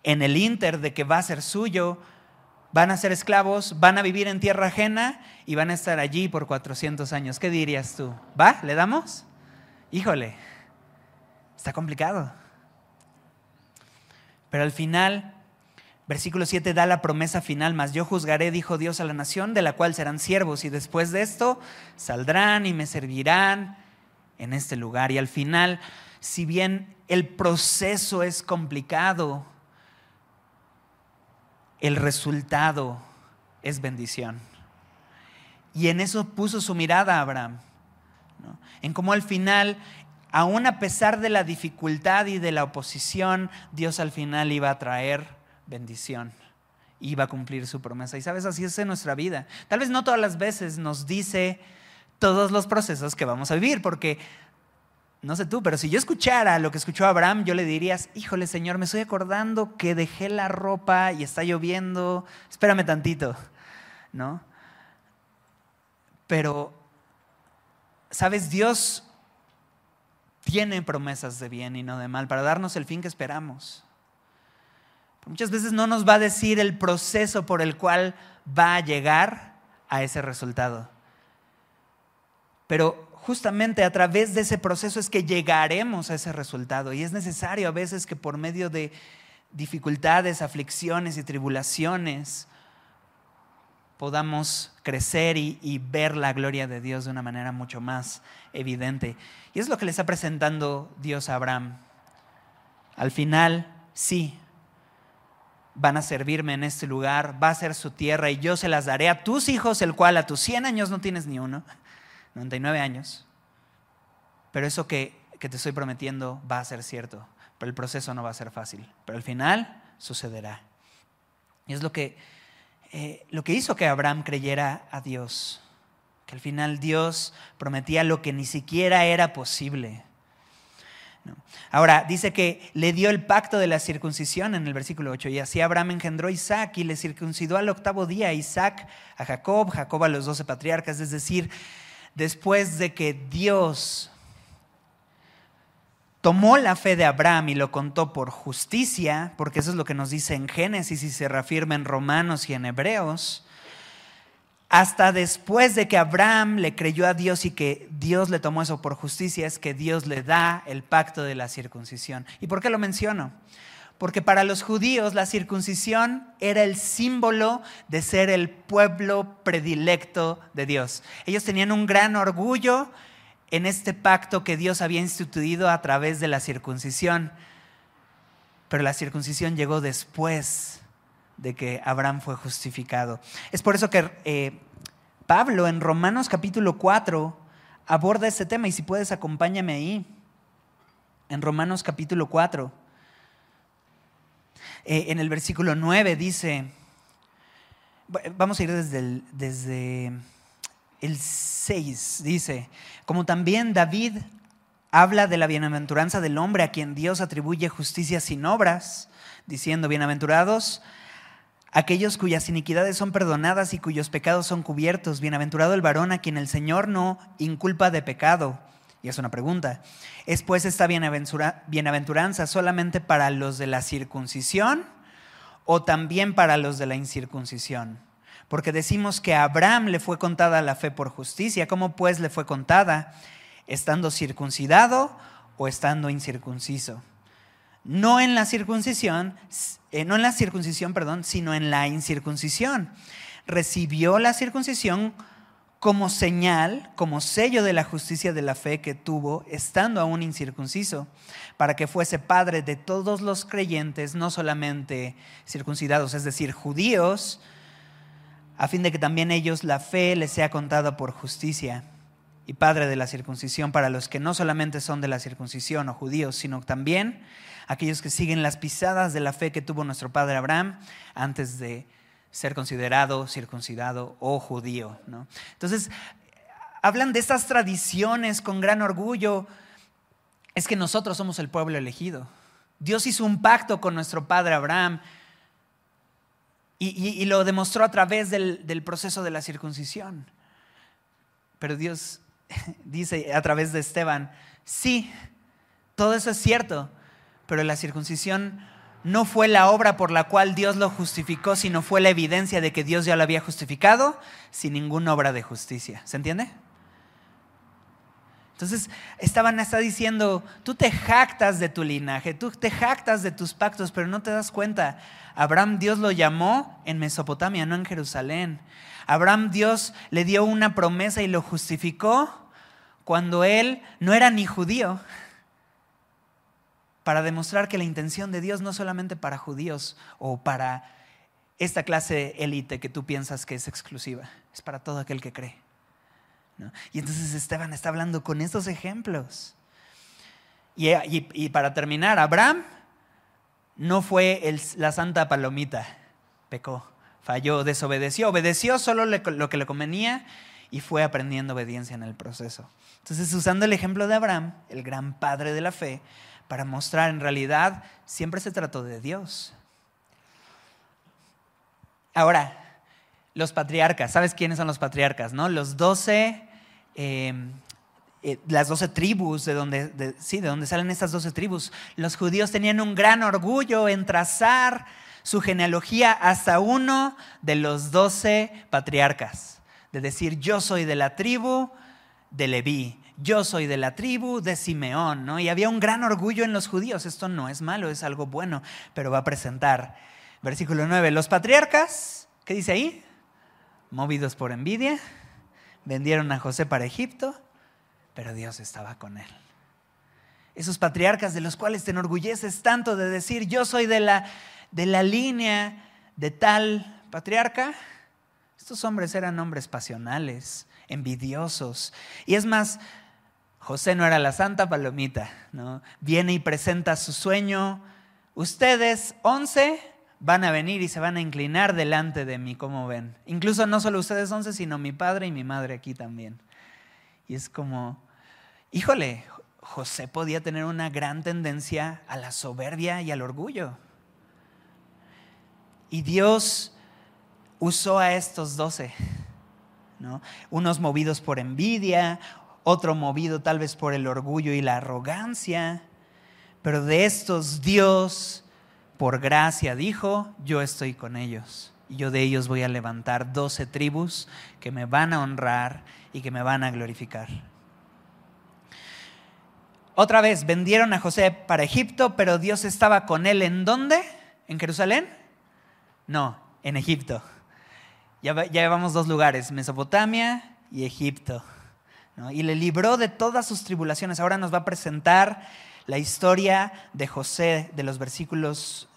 en el inter de que va a ser suyo, van a ser esclavos, van a vivir en tierra ajena y van a estar allí por 400 años. ¿Qué dirías tú? ¿Va? ¿Le damos? Híjole, está complicado. Pero al final, versículo 7 da la promesa final, mas yo juzgaré, dijo Dios a la nación, de la cual serán siervos, y después de esto saldrán y me servirán en este lugar. Y al final, si bien el proceso es complicado, el resultado es bendición. Y en eso puso su mirada Abraham, en cómo al final, aún a pesar de la dificultad y de la oposición, Dios al final iba a traer bendición, iba a cumplir su promesa. Y sabes, así es en nuestra vida. Tal vez no todas las veces nos dice todos los procesos que vamos a vivir, porque no sé tú, pero si yo escuchara lo que escuchó Abraham, yo le dirías, híjole Señor, me estoy acordando que dejé la ropa y está lloviendo, espérame tantito, ¿no? Pero, ¿sabes? Dios tiene promesas de bien y no de mal para darnos el fin que esperamos. muchas veces no nos va a decir el proceso por el cual va a llegar a ese resultado. Pero justamente a través de ese proceso es que llegaremos a ese resultado. Y es necesario a veces que por medio de dificultades, aflicciones y tribulaciones podamos crecer y, ver la gloria de Dios de una manera mucho más evidente. Y es lo que le está presentando Dios a Abraham. Al final, sí, van a servirme en este lugar, va a ser su tierra y yo se las daré a tus hijos, el cual a tus 100 años no tienes ni uno 99 años. Pero eso que, que te estoy prometiendo va a ser cierto. pero el proceso no va a ser fácil, pero al final sucederá. Y es lo que, eh, lo que hizo que Abraham creyera a Dios, que al final Dios prometía lo que ni siquiera era posible. Ahora, dice que le dio el pacto de la circuncisión en el versículo 8, y así Abraham engendró a Isaac y le circuncidó al octavo día Isaac, a Jacob, Jacob a los doce patriarcas, es decir, después de que Dios tomó la fe de Abraham y lo contó por justicia, porque eso es lo que nos dice en Génesis y se reafirma en Romanos y en Hebreos, hasta después de que Abraham le creyó a Dios y que Dios le tomó eso por justicia, es que Dios le da el pacto de la circuncisión. ¿Y por qué lo menciono? Porque para los judíos la circuncisión era el símbolo de ser el pueblo predilecto de Dios. Ellos tenían un gran orgullo en este pacto que Dios había instituido a través de la circuncisión. Pero la circuncisión llegó después de que Abraham fue justificado. Es por eso que eh, Pablo en Romanos capítulo 4 aborda este tema y si puedes acompáñame ahí. En Romanos capítulo 4, eh, en el versículo 9 dice, vamos a ir desde el, desde el 6, dice, como también David habla de la bienaventuranza del hombre a quien Dios atribuye justicia sin obras, diciendo, bienaventurados aquellos cuyas iniquidades son perdonadas y cuyos pecados son cubiertos. Bienaventurado el varón a quien el Señor no inculpa de pecado. Es una pregunta. ¿Es pues esta bienaventuranza solamente para los de la circuncisión o también para los de la incircuncisión? Porque decimos que a Abraham le fue contada la fe por justicia. ¿Cómo pues le fue contada? ¿Estando circuncidado o estando incircunciso? no en la circuncisión, eh, no en la circuncisión, perdón, sino en la incircuncisión. Recibió la circuncisión como señal, como sello de la justicia de la fe que tuvo estando aún incircunciso, para que fuese padre de todos los creyentes, no solamente circuncidados, es decir, judíos, a fin de que también ellos la fe les sea contada por justicia, y padre de la circuncisión para los que no solamente son de la circuncisión o judíos, sino también aquellos que siguen las pisadas de la fe que tuvo nuestro padre Abraham antes de ser considerado circuncidado o judío. Entonces, hablan de estas tradiciones con gran orgullo. Es que nosotros somos el pueblo elegido. Dios hizo un pacto con nuestro padre Abraham y, lo demostró a través del, del proceso de la circuncisión. Pero Dios dice a través de Esteban, sí, todo eso es cierto, pero la circuncisión no fue la obra por la cual Dios lo justificó, sino fue la evidencia de que Dios ya lo había justificado sin ninguna obra de justicia. ¿Se entiende? Entonces estaban hasta diciendo, tú te jactas de tu linaje, tú te jactas de tus pactos, pero no te das cuenta. Abraham Dios lo llamó en Mesopotamia, no en Jerusalén. Abraham Dios le dio una promesa y lo justificó cuando él no era ni judío para demostrar que la intención de Dios no solamente para judíos o para esta clase élite que tú piensas que es exclusiva, es para todo aquel que cree. Y entonces Esteban está hablando con estos ejemplos. Y, para terminar, Abraham no fue la santa palomita, pecó, falló, desobedeció, obedeció solo lo que le convenía y fue aprendiendo obediencia en el proceso. Entonces, usando el ejemplo de Abraham, el gran padre de la fe, para mostrar en realidad siempre se trató de Dios. Ahora, los patriarcas, ¿sabes quiénes son los patriarcas? No? Los doce, em, eh, las doce tribus de donde, sí, de donde salen estas doce tribus. Los judíos tenían un gran orgullo en trazar su genealogía hasta uno de los doce patriarcas. De decir, yo soy de la tribu de Leví, yo soy de la tribu de Simeón, ¿no? Y había un gran orgullo en los judíos. Esto no es malo, es algo bueno, pero va a presentar. Versículo 9, los patriarcas, ¿qué dice ahí? Movidos por envidia, vendieron a José para Egipto, pero Dios estaba con él. Esos patriarcas de los cuales te enorgulleces tanto de decir, yo soy de la, de la línea de tal patriarca, estos hombres eran hombres pasionales, envidiosos. Y es más, José no era la santa palomita, ¿no? Viene y presenta su sueño. Ustedes, once, van a venir y se van a inclinar delante de mí, como ven. Incluso no solo ustedes once, sino mi padre y mi madre aquí también. Y es como, híjole, José podía tener una gran tendencia a la soberbia y al orgullo. Y Dios usó a estos doce, ¿no? unos movidos por envidia, otro movido tal vez por el orgullo y la arrogancia, pero de estos Dios, por gracia, dijo, yo estoy con ellos. Y yo de ellos voy a levantar doce tribus que me van a honrar y que me van a glorificar. Otra vez, vendieron a José para Egipto, pero Dios estaba con él en dónde? ¿En Jerusalén? No, en Egipto. Ya, ya llevamos dos lugares, Mesopotamia y Egipto. Y le libró de todas sus tribulaciones. Ahora nos va a presentar la historia de José, de los versículos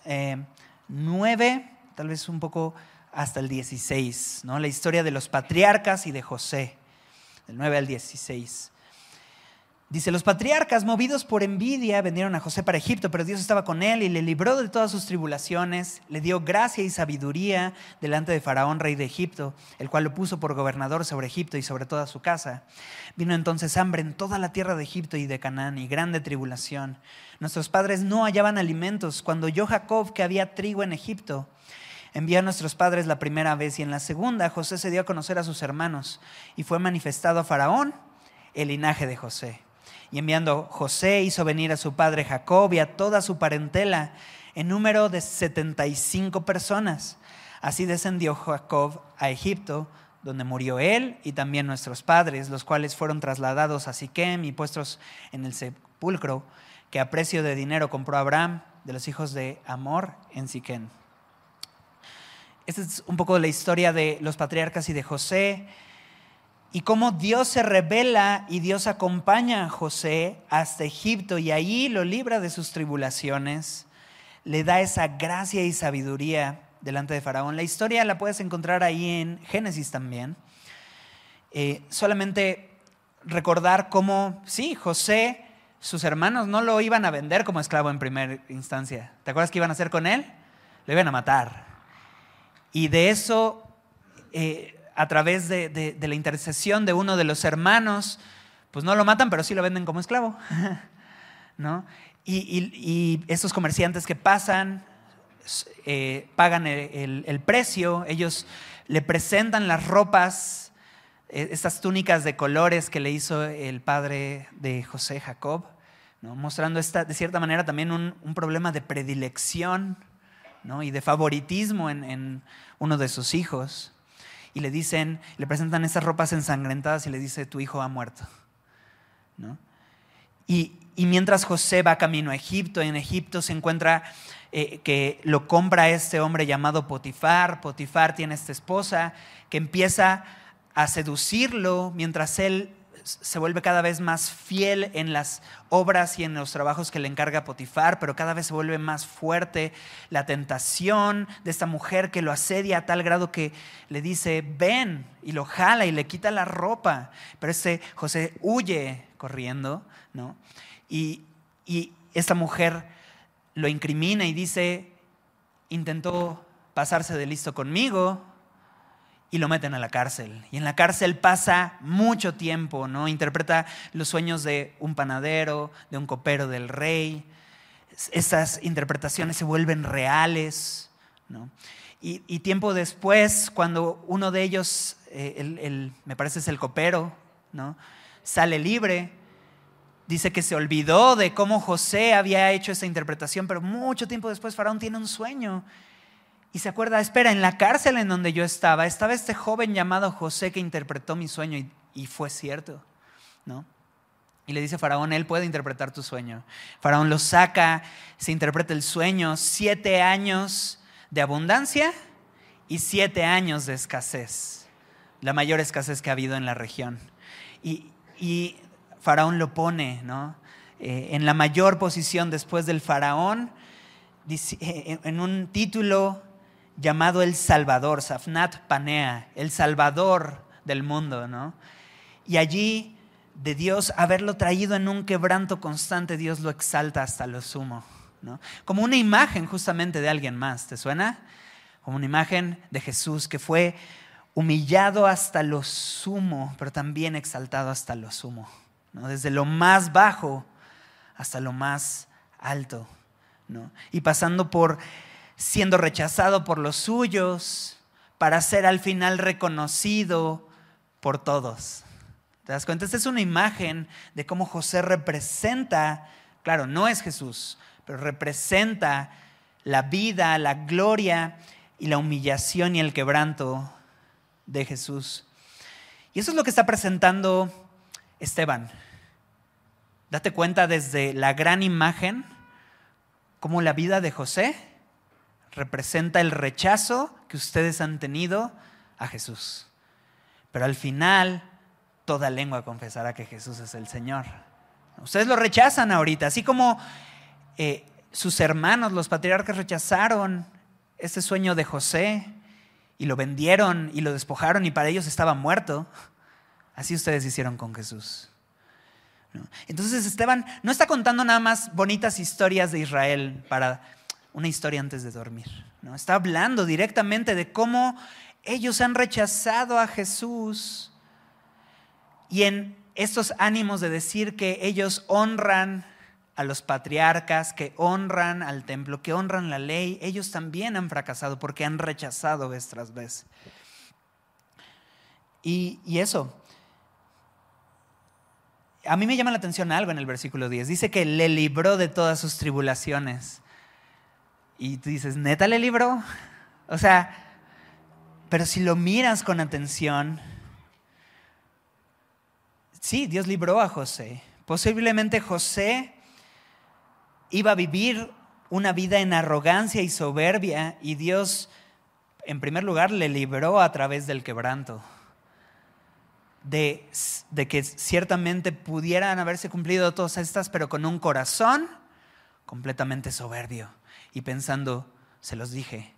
9, eh, tal vez un poco hasta el 16, ¿no? la historia de los patriarcas y de José, del 9 al 16. Dice, los patriarcas, movidos por envidia, vendieron a José para Egipto, pero Dios estaba con él y le libró de todas sus tribulaciones, le dio gracia y sabiduría delante de Faraón, rey de Egipto, el cual lo puso por gobernador sobre Egipto y sobre toda su casa. Vino entonces hambre en toda la tierra de Egipto y de Canaán y grande tribulación. Nuestros padres no hallaban alimentos cuando yo, Jacob, que había trigo en Egipto, envió a nuestros padres la primera vez y en la segunda José se dio a conocer a sus hermanos y fue manifestado a Faraón el linaje de José. Y enviando José hizo venir a su padre Jacob y a toda su parentela en número de 75 personas. Así descendió Jacob a Egipto, donde murió él y también nuestros padres, los cuales fueron trasladados a Siquem y puestos en el sepulcro que a precio de dinero compró Abraham de los hijos de Amor en Siquem. Esta es un poco la historia de los patriarcas y de José y cómo Dios se revela y Dios acompaña a José hasta Egipto y allí lo libra de sus tribulaciones, le da esa gracia y sabiduría delante de Faraón. La historia la puedes encontrar ahí en Génesis también. Eh, solamente recordar cómo, sí, José, sus hermanos no lo iban a vender como esclavo en primera instancia. ¿Te acuerdas qué iban a hacer con él? Lo iban a matar. Y de eso... Eh, a través de, la intercesión de uno de los hermanos, pues no lo matan, pero sí lo venden como esclavo. ¿no? Y, estos comerciantes que pasan, eh, pagan el, precio, ellos le presentan las ropas, eh, estas túnicas de colores que le hizo el padre de José Jacob, ¿no? mostrando esta, de cierta manera también un, problema de predilección ¿no? y de favoritismo en, en uno de sus hijos y le dicen, le presentan esas ropas ensangrentadas y le dice, tu hijo ha muerto. Y, mientras José va camino a Egipto, en Egipto se encuentra eh, que lo compra este hombre llamado Potifar. Potifar tiene esta esposa que empieza a seducirlo mientras él se vuelve cada vez más fiel en las obras y en los trabajos que le encarga Potifar, pero cada vez se vuelve más fuerte la tentación de esta mujer que lo asedia a tal grado que le dice, ven, y lo jala y le quita la ropa. Pero este José huye corriendo, ¿no? Y, y esta mujer lo incrimina y dice, intentó pasarse de listo conmigo, y lo meten a la cárcel. Y en la cárcel pasa mucho tiempo, ¿no? Interpreta los sueños de un panadero, de un copero del rey. Esas interpretaciones se vuelven reales, ¿no? Y, tiempo después, cuando uno de ellos, eh, me parece es el copero, ¿no? Sale libre, dice que se olvidó de cómo José había hecho esa interpretación, pero mucho tiempo después Faraón tiene un sueño y se acuerda, espera, en la cárcel en donde yo estaba, estaba este joven llamado José que interpretó mi sueño y, fue cierto, ¿no? Y le dice a Faraón, él puede interpretar tu sueño. Faraón lo saca, se interpreta el sueño, siete años de abundancia y siete años de escasez, la mayor escasez que ha habido en la región. Y, Faraón lo pone, ¿no? Eh, en la mayor posición después del Faraón, eh, en un título llamado el Salvador, Safnat Panea, el Salvador del mundo, ¿no? Y allí de Dios haberlo traído en un quebranto constante, Dios lo exalta hasta lo sumo. Como una imagen justamente de alguien más, ¿te suena? Como una imagen de Jesús que fue humillado hasta lo sumo, pero también exaltado hasta lo sumo. Desde lo más bajo hasta lo más alto. Y pasando por siendo rechazado por los suyos para ser al final reconocido por todos. ¿Te das cuenta? Esta es una imagen de cómo José representa, claro, no es Jesús, pero representa la vida, la gloria y la humillación y el quebranto de Jesús. Y eso es lo que está presentando Esteban. Date cuenta desde la gran imagen, cómo la vida de José representa el rechazo que ustedes han tenido a Jesús. Pero al final, toda lengua confesará que Jesús es el Señor. Ustedes lo rechazan ahorita, así como eh, sus hermanos, los patriarcas, rechazaron este sueño de José y lo vendieron y lo despojaron y para ellos estaba muerto. Así ustedes hicieron con Jesús. Entonces Esteban no está contando nada más bonitas historias de Israel para una historia antes de dormir. ¿no? Está hablando directamente de cómo ellos han rechazado a Jesús y en estos ánimos de decir que ellos honran a los patriarcas, que honran al templo, que honran la ley, ellos también han fracasado porque han rechazado vez tras vez. Y, y eso, a mí me llama la atención algo en el versículo 10. Dice que le libró de todas sus tribulaciones. Y tú dices, ¿neta le libró? O sea, pero si lo miras con atención, sí, Dios libró a José. Posiblemente José iba a vivir una vida en arrogancia y soberbia y Dios, en primer lugar, le libró a través del quebranto de, que ciertamente pudieran haberse cumplido todas estas, pero con un corazón completamente soberbio y pensando, se los dije,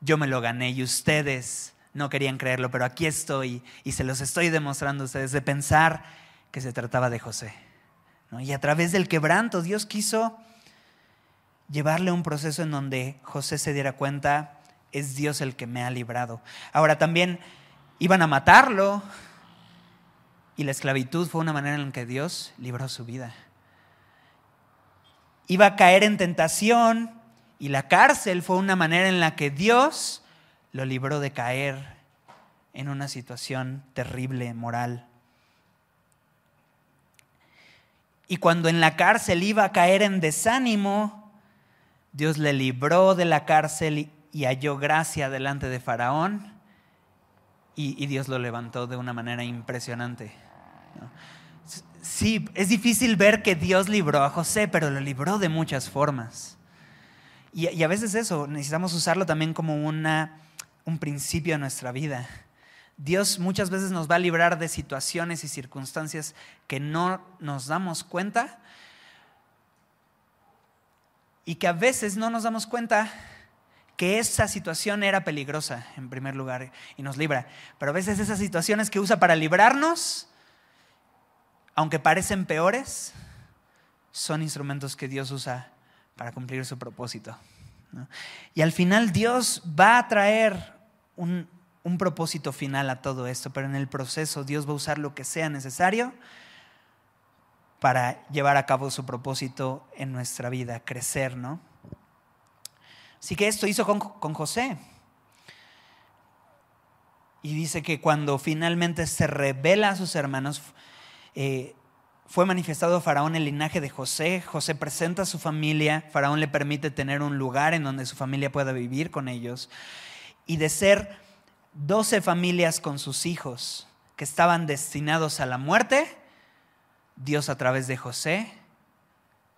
yo me lo gané y ustedes no querían creerlo, pero aquí estoy y se los estoy demostrando a ustedes de pensar que se trataba de José. Y a través del quebranto Dios quiso llevarle un proceso en donde José se diera cuenta, es Dios el que me ha librado. Ahora también iban a matarlo, y la esclavitud fue una manera en la que Dios libró su vida. Iba a caer en tentación y la cárcel fue una manera en la que Dios lo libró de caer en una situación terrible moral. Y cuando en la cárcel iba a caer en desánimo, Dios le libró de la cárcel y halló gracia delante de Faraón y, y Dios lo levantó de una manera impresionante. Sí, es difícil ver que Dios libró a José, pero lo libró de muchas formas. Y, a veces eso, necesitamos usarlo también como una, un principio de nuestra vida. Dios muchas veces nos va a librar de situaciones y circunstancias que no nos damos cuenta y que a veces no nos damos cuenta que esa situación era peligrosa en primer lugar y nos libra. Pero a veces esas situaciones que usa para librarnos aunque parecen peores, son instrumentos que Dios usa para cumplir su propósito. Y al final Dios va a traer un, un propósito final a todo esto, pero en el proceso Dios va a usar lo que sea necesario para llevar a cabo su propósito en nuestra vida, crecer, ¿no? Así que esto hizo con, con José. Y dice que cuando finalmente se revela a sus hermanos, eh, fue manifestado a Faraón el linaje de José. José presenta a su familia, Faraón le permite tener un lugar en donde su familia pueda vivir con ellos. Y de ser doce familias con sus hijos que estaban destinados a la muerte, Dios a través de José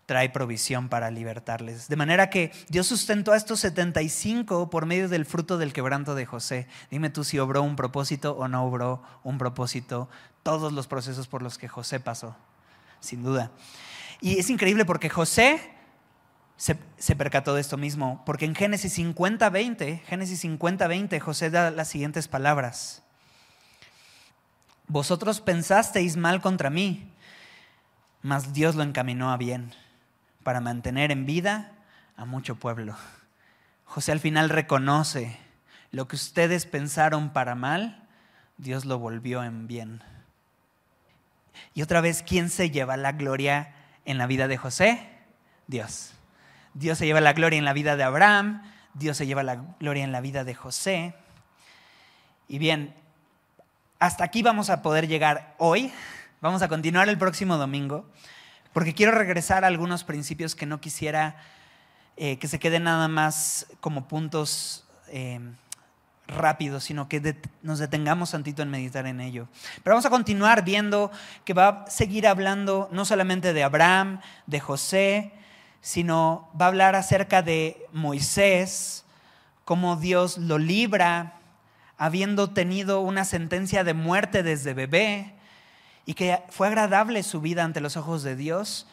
trae provisión para libertarles. De manera que Dios sustentó a estos 75 por medio del fruto del quebranto de José. Dime tú si obró un propósito o no obró un propósito todos los procesos por los que José pasó, sin duda. Y es increíble porque José se, percató de esto mismo, porque en Génesis 50, 20, Génesis 50, 20, José da las siguientes palabras. Vosotros pensasteis mal contra mí, mas Dios lo encaminó a bien, para mantener en vida a mucho pueblo. José al final reconoce lo que ustedes pensaron para mal, Dios lo volvió en bien. Y otra vez, ¿quién se lleva la gloria en la vida de José? Dios. Dios se lleva la gloria en la vida de Abraham, Dios se lleva la gloria en la vida de José. Y bien, hasta aquí vamos a poder llegar hoy. Vamos a continuar el próximo domingo, porque quiero regresar a algunos principios que no quisiera eh, que se queden nada más como puntos eh, rápidos, sino que nos detengamos tantito en meditar en ello. Pero vamos a continuar viendo que va a seguir hablando no solamente de Abraham, de José, sino va a hablar acerca de Moisés, cómo Dios lo libra habiendo tenido una sentencia de muerte desde bebé y que fue agradable su vida ante los ojos de Dios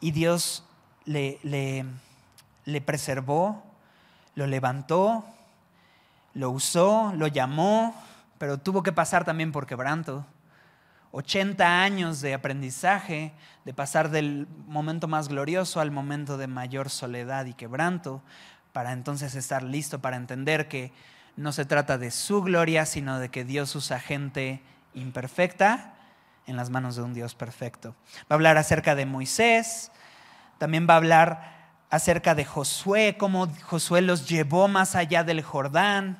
y Dios le, le, preservó, lo levantó, lo usó, lo llamó, pero tuvo que pasar también por quebranto. 80 años de aprendizaje, de pasar del momento más glorioso al momento de mayor soledad y quebranto, para entonces estar listo para entender que no se trata de su gloria, sino de que Dios usa gente imperfecta en las manos de un Dios perfecto. Va a hablar acerca de Moisés, también va a hablar acerca de Josué, cómo Josué los llevó más allá del Jordán.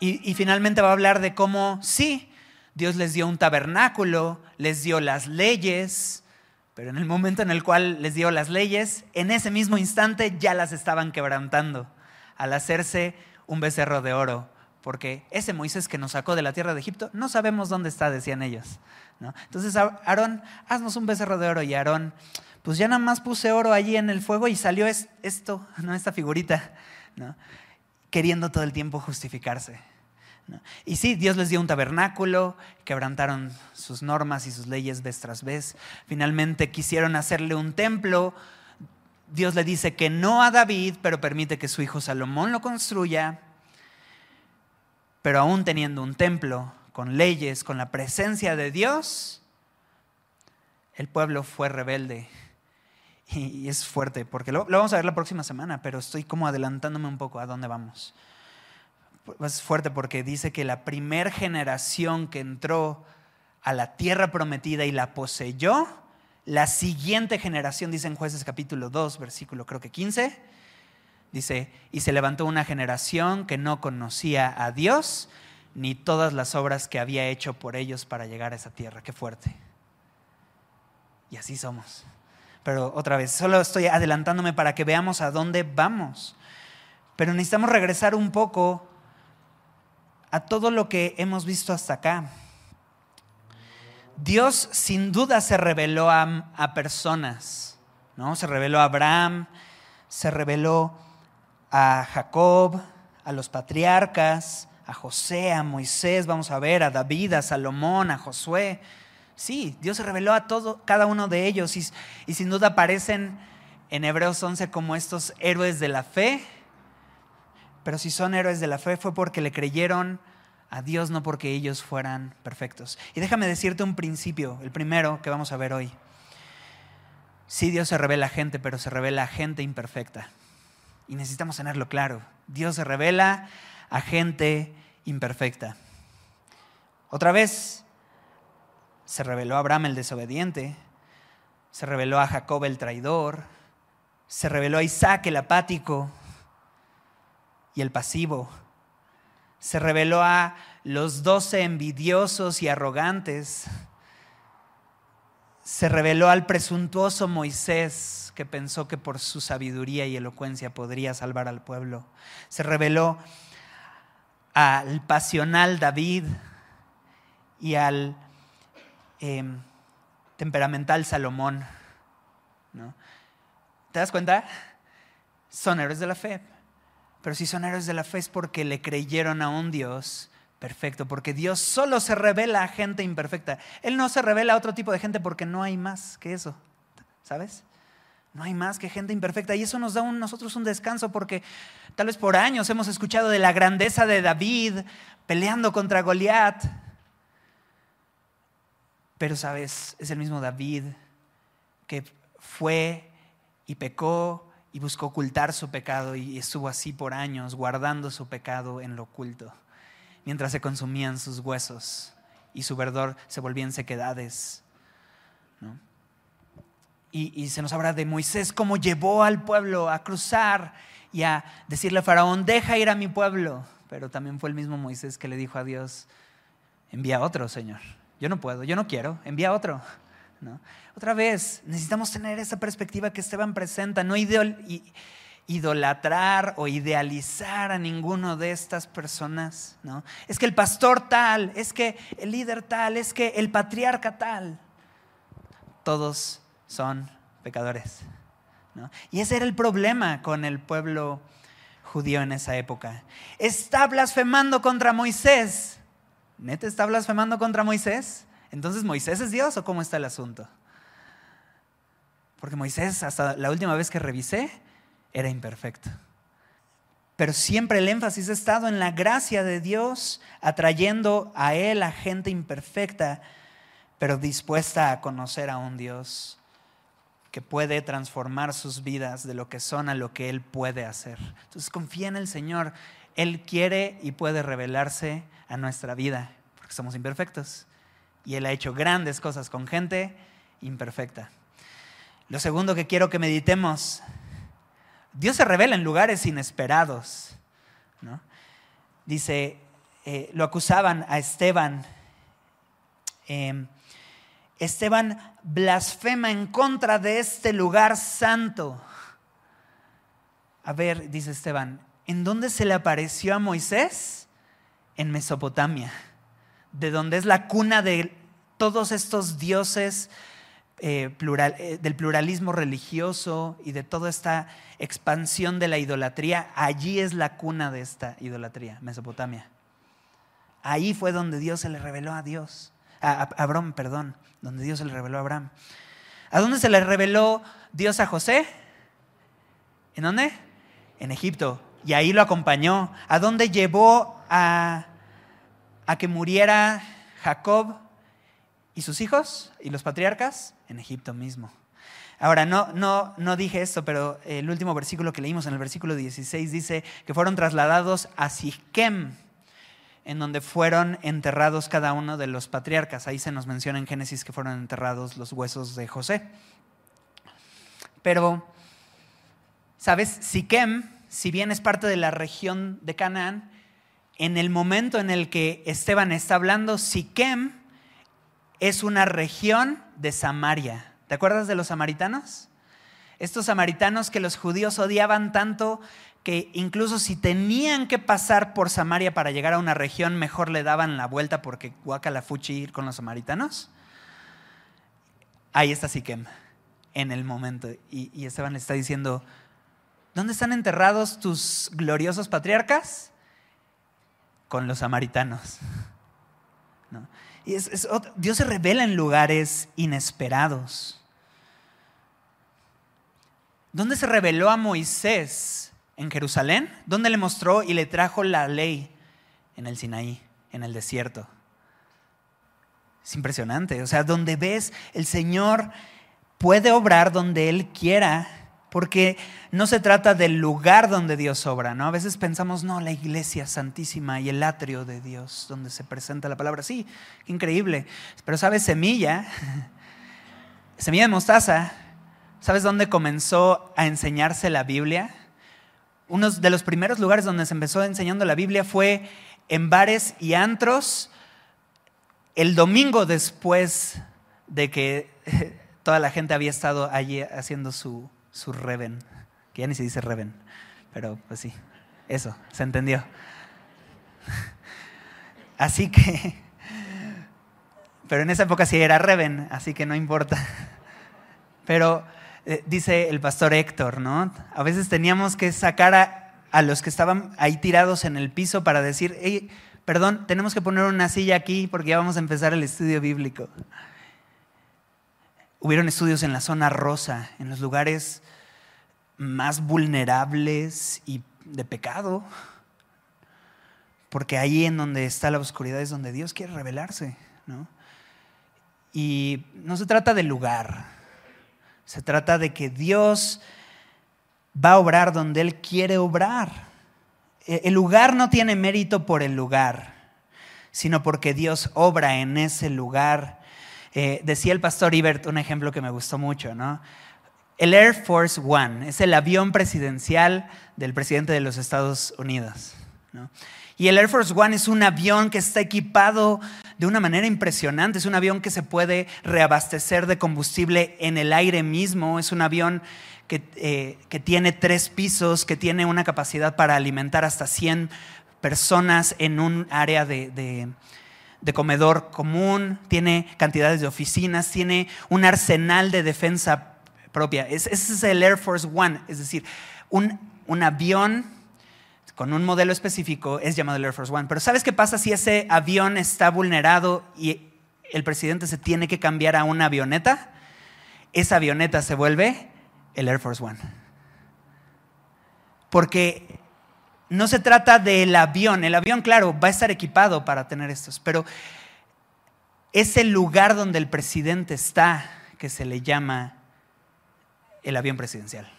Y, y, finalmente va a hablar de cómo, sí, Dios les dio un tabernáculo, les dio las leyes, pero en el momento en el cual les dio las leyes, en ese mismo instante ya las estaban quebrantando al hacerse un becerro de oro, porque ese Moisés que nos sacó de la tierra de Egipto, no sabemos dónde está, decían ellos. Entonces, Aarón, haznos un becerro de oro. Y Aarón, pues ya nada más puse oro allí en el fuego y salió esto, ¿no? esta figurita, queriendo todo el tiempo justificarse. Y sí, Dios les dio un tabernáculo, quebrantaron sus normas y sus leyes vez tras vez. Finalmente quisieron hacerle un templo Dios le dice que no a David, pero permite que su hijo Salomón lo construya. Pero aún teniendo un templo con leyes, con la presencia de Dios, el pueblo fue rebelde. Y, es fuerte, porque lo, vamos a ver la próxima semana, pero estoy como adelantándome un poco a dónde vamos. Es fuerte porque dice que la primer generación que entró a la tierra prometida y la poseyó, la siguiente generación, dice en jueces capítulo 2, versículo creo que 15, dice, y se levantó una generación que no conocía a Dios ni todas las obras que había hecho por ellos para llegar a esa tierra. Qué fuerte. Y así somos. Pero otra vez, solo estoy adelantándome para que veamos a dónde vamos. Pero necesitamos regresar un poco a todo lo que hemos visto hasta acá. Dios sin duda se reveló a, personas, ¿no? Se reveló a Abraham, se reveló a Jacob, a los patriarcas, a José, a Moisés, vamos a ver, a David, a Salomón, a Josué. Sí, Dios se reveló a todo, cada uno de ellos y, y sin duda aparecen en Hebreos 11 como estos héroes de la fe. Pero si son héroes de la fe fue porque le creyeron a Dios no porque ellos fueran perfectos. Y déjame decirte un principio, el primero que vamos a ver hoy. Sí, Dios se revela a gente, pero se revela a gente imperfecta. Y necesitamos tenerlo claro. Dios se revela a gente imperfecta. Otra vez, se reveló a Abraham el desobediente, se reveló a Jacob el traidor, se reveló a Isaac el apático y el pasivo, se reveló a los doce envidiosos y arrogantes. Se reveló al presuntuoso Moisés que pensó que por su sabiduría y elocuencia podría salvar al pueblo. Se reveló al pasional David y al em, temperamental Salomón. ¿Te das cuenta? Son héroes de la fe, pero si son héroes de la fe es porque le creyeron a un Dios perfecto, porque Dios solo se revela a gente imperfecta. Él no se revela a otro tipo de gente porque no hay más que eso, ¿sabes? No hay más que gente imperfecta. Y eso nos da a nosotros un descanso porque tal vez por años hemos escuchado de la grandeza de David peleando contra Goliat. Pero sabes, es el mismo David que fue y pecó y buscó ocultar su pecado y estuvo así por años guardando su pecado en lo oculto, mientras se consumían sus huesos y su verdor se volvía en sequedades. Y, y, se nos habla de Moisés, cómo llevó al pueblo a cruzar y a decirle a Faraón, deja ir a mi pueblo. Pero también fue el mismo Moisés que le dijo a Dios, envía otro, Señor. Yo no puedo, yo no quiero, envía otro. Otra vez, necesitamos tener esa perspectiva que Esteban presenta, no idolatrar o idealizar a ninguno de estas personas. ¿no? Es que el pastor tal, es que el líder tal, es que el patriarca tal. Todos son pecadores. Y ese era el problema con el pueblo judío en esa época. Está blasfemando contra Moisés. ¿Neta está blasfemando contra Moisés? Entonces, ¿Moisés es Dios o cómo está el asunto? Porque Moisés, hasta la última vez que revisé, era imperfecto. Pero siempre el énfasis ha estado en la gracia de Dios, atrayendo a Él a gente imperfecta, pero dispuesta a conocer a un Dios que puede transformar sus vidas de lo que son a lo que Él puede hacer. Entonces confía en el Señor. Él quiere y puede revelarse a nuestra vida, porque somos imperfectos y Él ha hecho grandes cosas con gente imperfecta. Lo segundo que quiero que meditemos, Dios se revela en lugares inesperados. Dice, eh, lo acusaban a Esteban. Em, Esteban blasfema en contra de este lugar santo. A ver, dice Esteban, ¿en dónde se le apareció a Moisés? En Mesopotamia de donde es la cuna de todos estos dioses eh, eh, del pluralismo religioso y de toda esta expansión de la idolatría, allí es la cuna de esta idolatría, Mesopotamia. Ahí fue donde Dios se le reveló a Dios, a, Abraham, perdón, donde Dios se le reveló a Abraham. ¿A dónde se le reveló Dios a José? ¿En dónde? En Egipto. Y ahí lo acompañó. ¿A dónde llevó a a que muriera Jacob y sus hijos y los patriarcas en Egipto mismo. Ahora, no, no, no dije esto, pero el último versículo que leímos en el versículo 16 dice que fueron trasladados a Siquem, en donde fueron enterrados cada uno de los patriarcas. Ahí se nos menciona en Génesis que fueron enterrados los huesos de José. Pero, ¿sabes? Siquem, si bien es parte de la región de Canaán, en el momento en el que Esteban está hablando, Siquem es una región de Samaria. ¿Te acuerdas de los samaritanos? Estos samaritanos que los judíos odiaban tanto que incluso si tenían que pasar por Samaria para llegar a una región, mejor le daban la vuelta porque fuchi ir con los samaritanos. Ahí está Siquem, en el momento. Y, Esteban está diciendo, ¿dónde están enterrados tus gloriosos patriarcas? con los samaritanos. Y Dios se revela en lugares inesperados. ¿Dónde se reveló a Moisés? ¿En Jerusalén? ¿Dónde le mostró y le trajo la ley? En el Sinaí, en el desierto. Es impresionante. O sea, donde ves el Señor puede obrar donde Él quiera porque no se trata del lugar donde Dios obra, ¿no? A veces pensamos, no, la iglesia santísima y el atrio de Dios, donde se presenta la palabra. Sí, increíble. Pero ¿sabes semilla? Semilla de mostaza. ¿Sabes dónde comenzó a enseñarse la Biblia? Uno de los primeros lugares donde se empezó enseñando la Biblia fue en bares y antros el domingo después de que toda la gente había estado allí haciendo su, su Reven, que ya ni se dice Reven, pero pues sí, eso, se entendió. Así que, pero en esa época sí era Reven, así que no importa. Pero eh, dice el pastor Héctor, ¿no? A veces teníamos que sacar a, a, los que estaban ahí tirados en el piso para decir, hey, perdón, tenemos que poner una silla aquí porque ya vamos a empezar el estudio bíblico. Hubieron estudios en la zona rosa, en los lugares más vulnerables y de pecado. Porque ahí en donde está la oscuridad es donde Dios quiere revelarse. Y no se trata del lugar, se trata de que Dios va a obrar donde Él quiere obrar. E, el lugar no tiene mérito por el lugar, sino porque Dios obra en ese lugar. Eh, decía el pastor Ibert un ejemplo que me gustó mucho, ¿no? El Air Force One es el avión presidencial del presidente de los Estados Unidos. Y el Air Force One es un avión que está equipado de una manera impresionante. Es un avión que se puede reabastecer de combustible en el aire mismo. Es un avión que, eh, tiene tres pisos, que tiene una capacidad para alimentar hasta 100 personas en un área de, comedor común, tiene cantidades de oficinas, tiene un arsenal de defensa propia. ese es el Air Force One, es decir, un, un avión con un modelo específico es llamado el Air Force One. Pero ¿sabes qué pasa si ese avión está vulnerado y el presidente se tiene que cambiar a una avioneta? Esa avioneta se vuelve el Air Force One. Porque no se trata del avión. El avión, claro, va a estar equipado para tener estos, pero es el lugar donde el presidente está que se le llama el avión presidencial.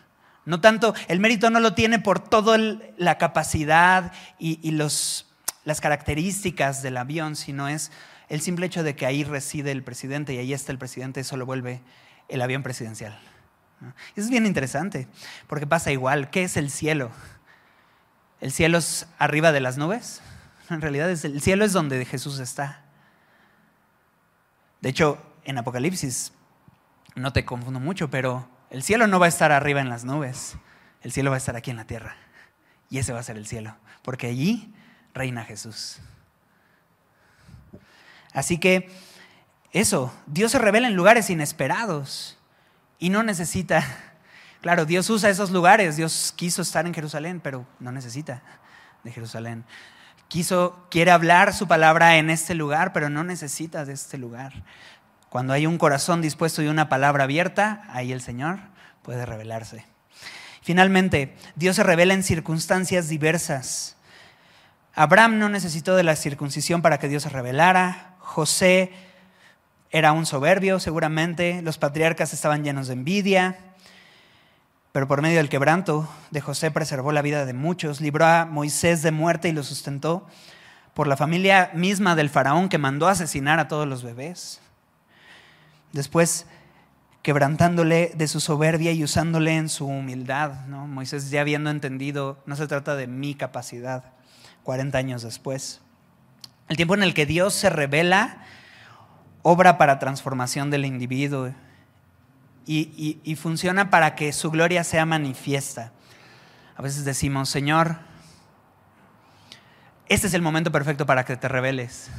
No tanto, el mérito no lo tiene por toda la capacidad y, las características del avión, sino es el simple hecho de que ahí reside el presidente y ahí está el presidente, eso lo vuelve el avión presidencial. Eso es bien interesante, porque pasa igual. ¿Qué es el cielo? ¿El cielo es arriba de las nubes? En realidad el cielo es donde Jesús está. De hecho, en Apocalipsis, no te confundo mucho, pero el cielo no va a estar arriba en las nubes, el cielo va a estar aquí en la tierra. Y ese va a ser el cielo, porque allí reina Jesús. Así que eso, Dios se revela en lugares inesperados y no necesita, claro, Dios usa esos lugares, Dios quiso estar en Jerusalén, pero no necesita de Jerusalén. Quiso, quiere hablar su palabra en este lugar, pero no necesita de este lugar. Cuando hay un corazón dispuesto y una palabra abierta, ahí el Señor puede revelarse. Finalmente, Dios se revela en circunstancias diversas. Abraham no necesitó de la circuncisión para que Dios se revelara. José era un soberbio, seguramente. Los patriarcas estaban llenos de envidia. Pero por medio del quebranto de José preservó la vida de muchos, libró a Moisés de muerte y lo sustentó por la familia misma del faraón que mandó asesinar a todos los bebés. Después, quebrantándole de su soberbia y usándole en su humildad. Moisés ya habiendo entendido, no se trata de mi capacidad, 40 años después. El tiempo en el que Dios se revela, obra para transformación del individuo y, funciona para que su gloria sea manifiesta. A veces decimos, Señor, este es el momento perfecto para que te reveles.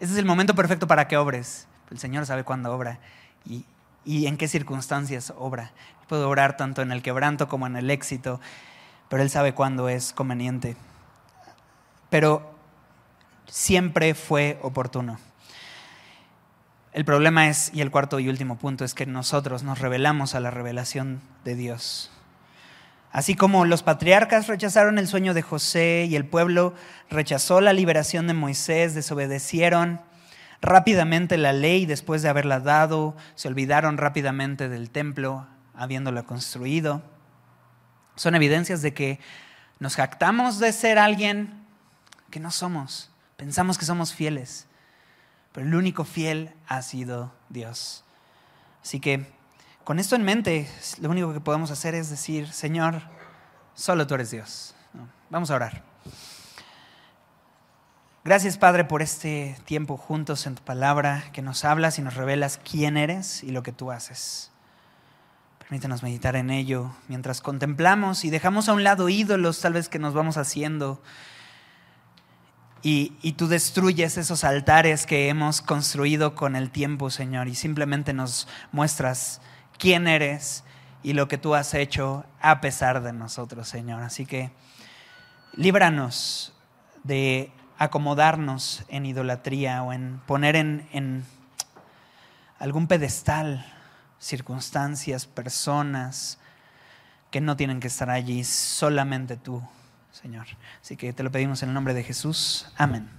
Este es el momento perfecto para que obres. El Señor sabe cuándo obra y, en qué circunstancias obra. Puede obrar tanto en el quebranto como en el éxito, pero Él sabe cuándo es conveniente. Pero siempre fue oportuno. El problema es, y el cuarto y último punto, es que nosotros nos revelamos a la revelación de Dios. Así como los patriarcas rechazaron el sueño de José y el pueblo rechazó la liberación de Moisés, desobedecieron, rápidamente la ley después de haberla dado, se olvidaron rápidamente del templo habiéndola construido. Son evidencias de que nos jactamos de ser alguien que no somos. Pensamos que somos fieles, pero el único fiel ha sido Dios. Así que con esto en mente, lo único que podemos hacer es decir, Señor, solo tú eres Dios. Vamos a orar. Gracias, Padre, por este tiempo juntos en tu palabra, que nos hablas y nos revelas quién eres y lo que tú haces. Permítanos meditar en ello mientras contemplamos y dejamos a un lado ídolos tal vez que nos vamos haciendo. Y, tú destruyes esos altares que hemos construido con el tiempo, Señor, y simplemente nos muestras quién eres y lo que tú has hecho a pesar de nosotros, Señor. Así que líbranos de acomodarnos en idolatría o en poner en, algún pedestal circunstancias, personas que no tienen que estar allí, solamente tú, Señor. Así que te lo pedimos en el nombre de Jesús. Amén.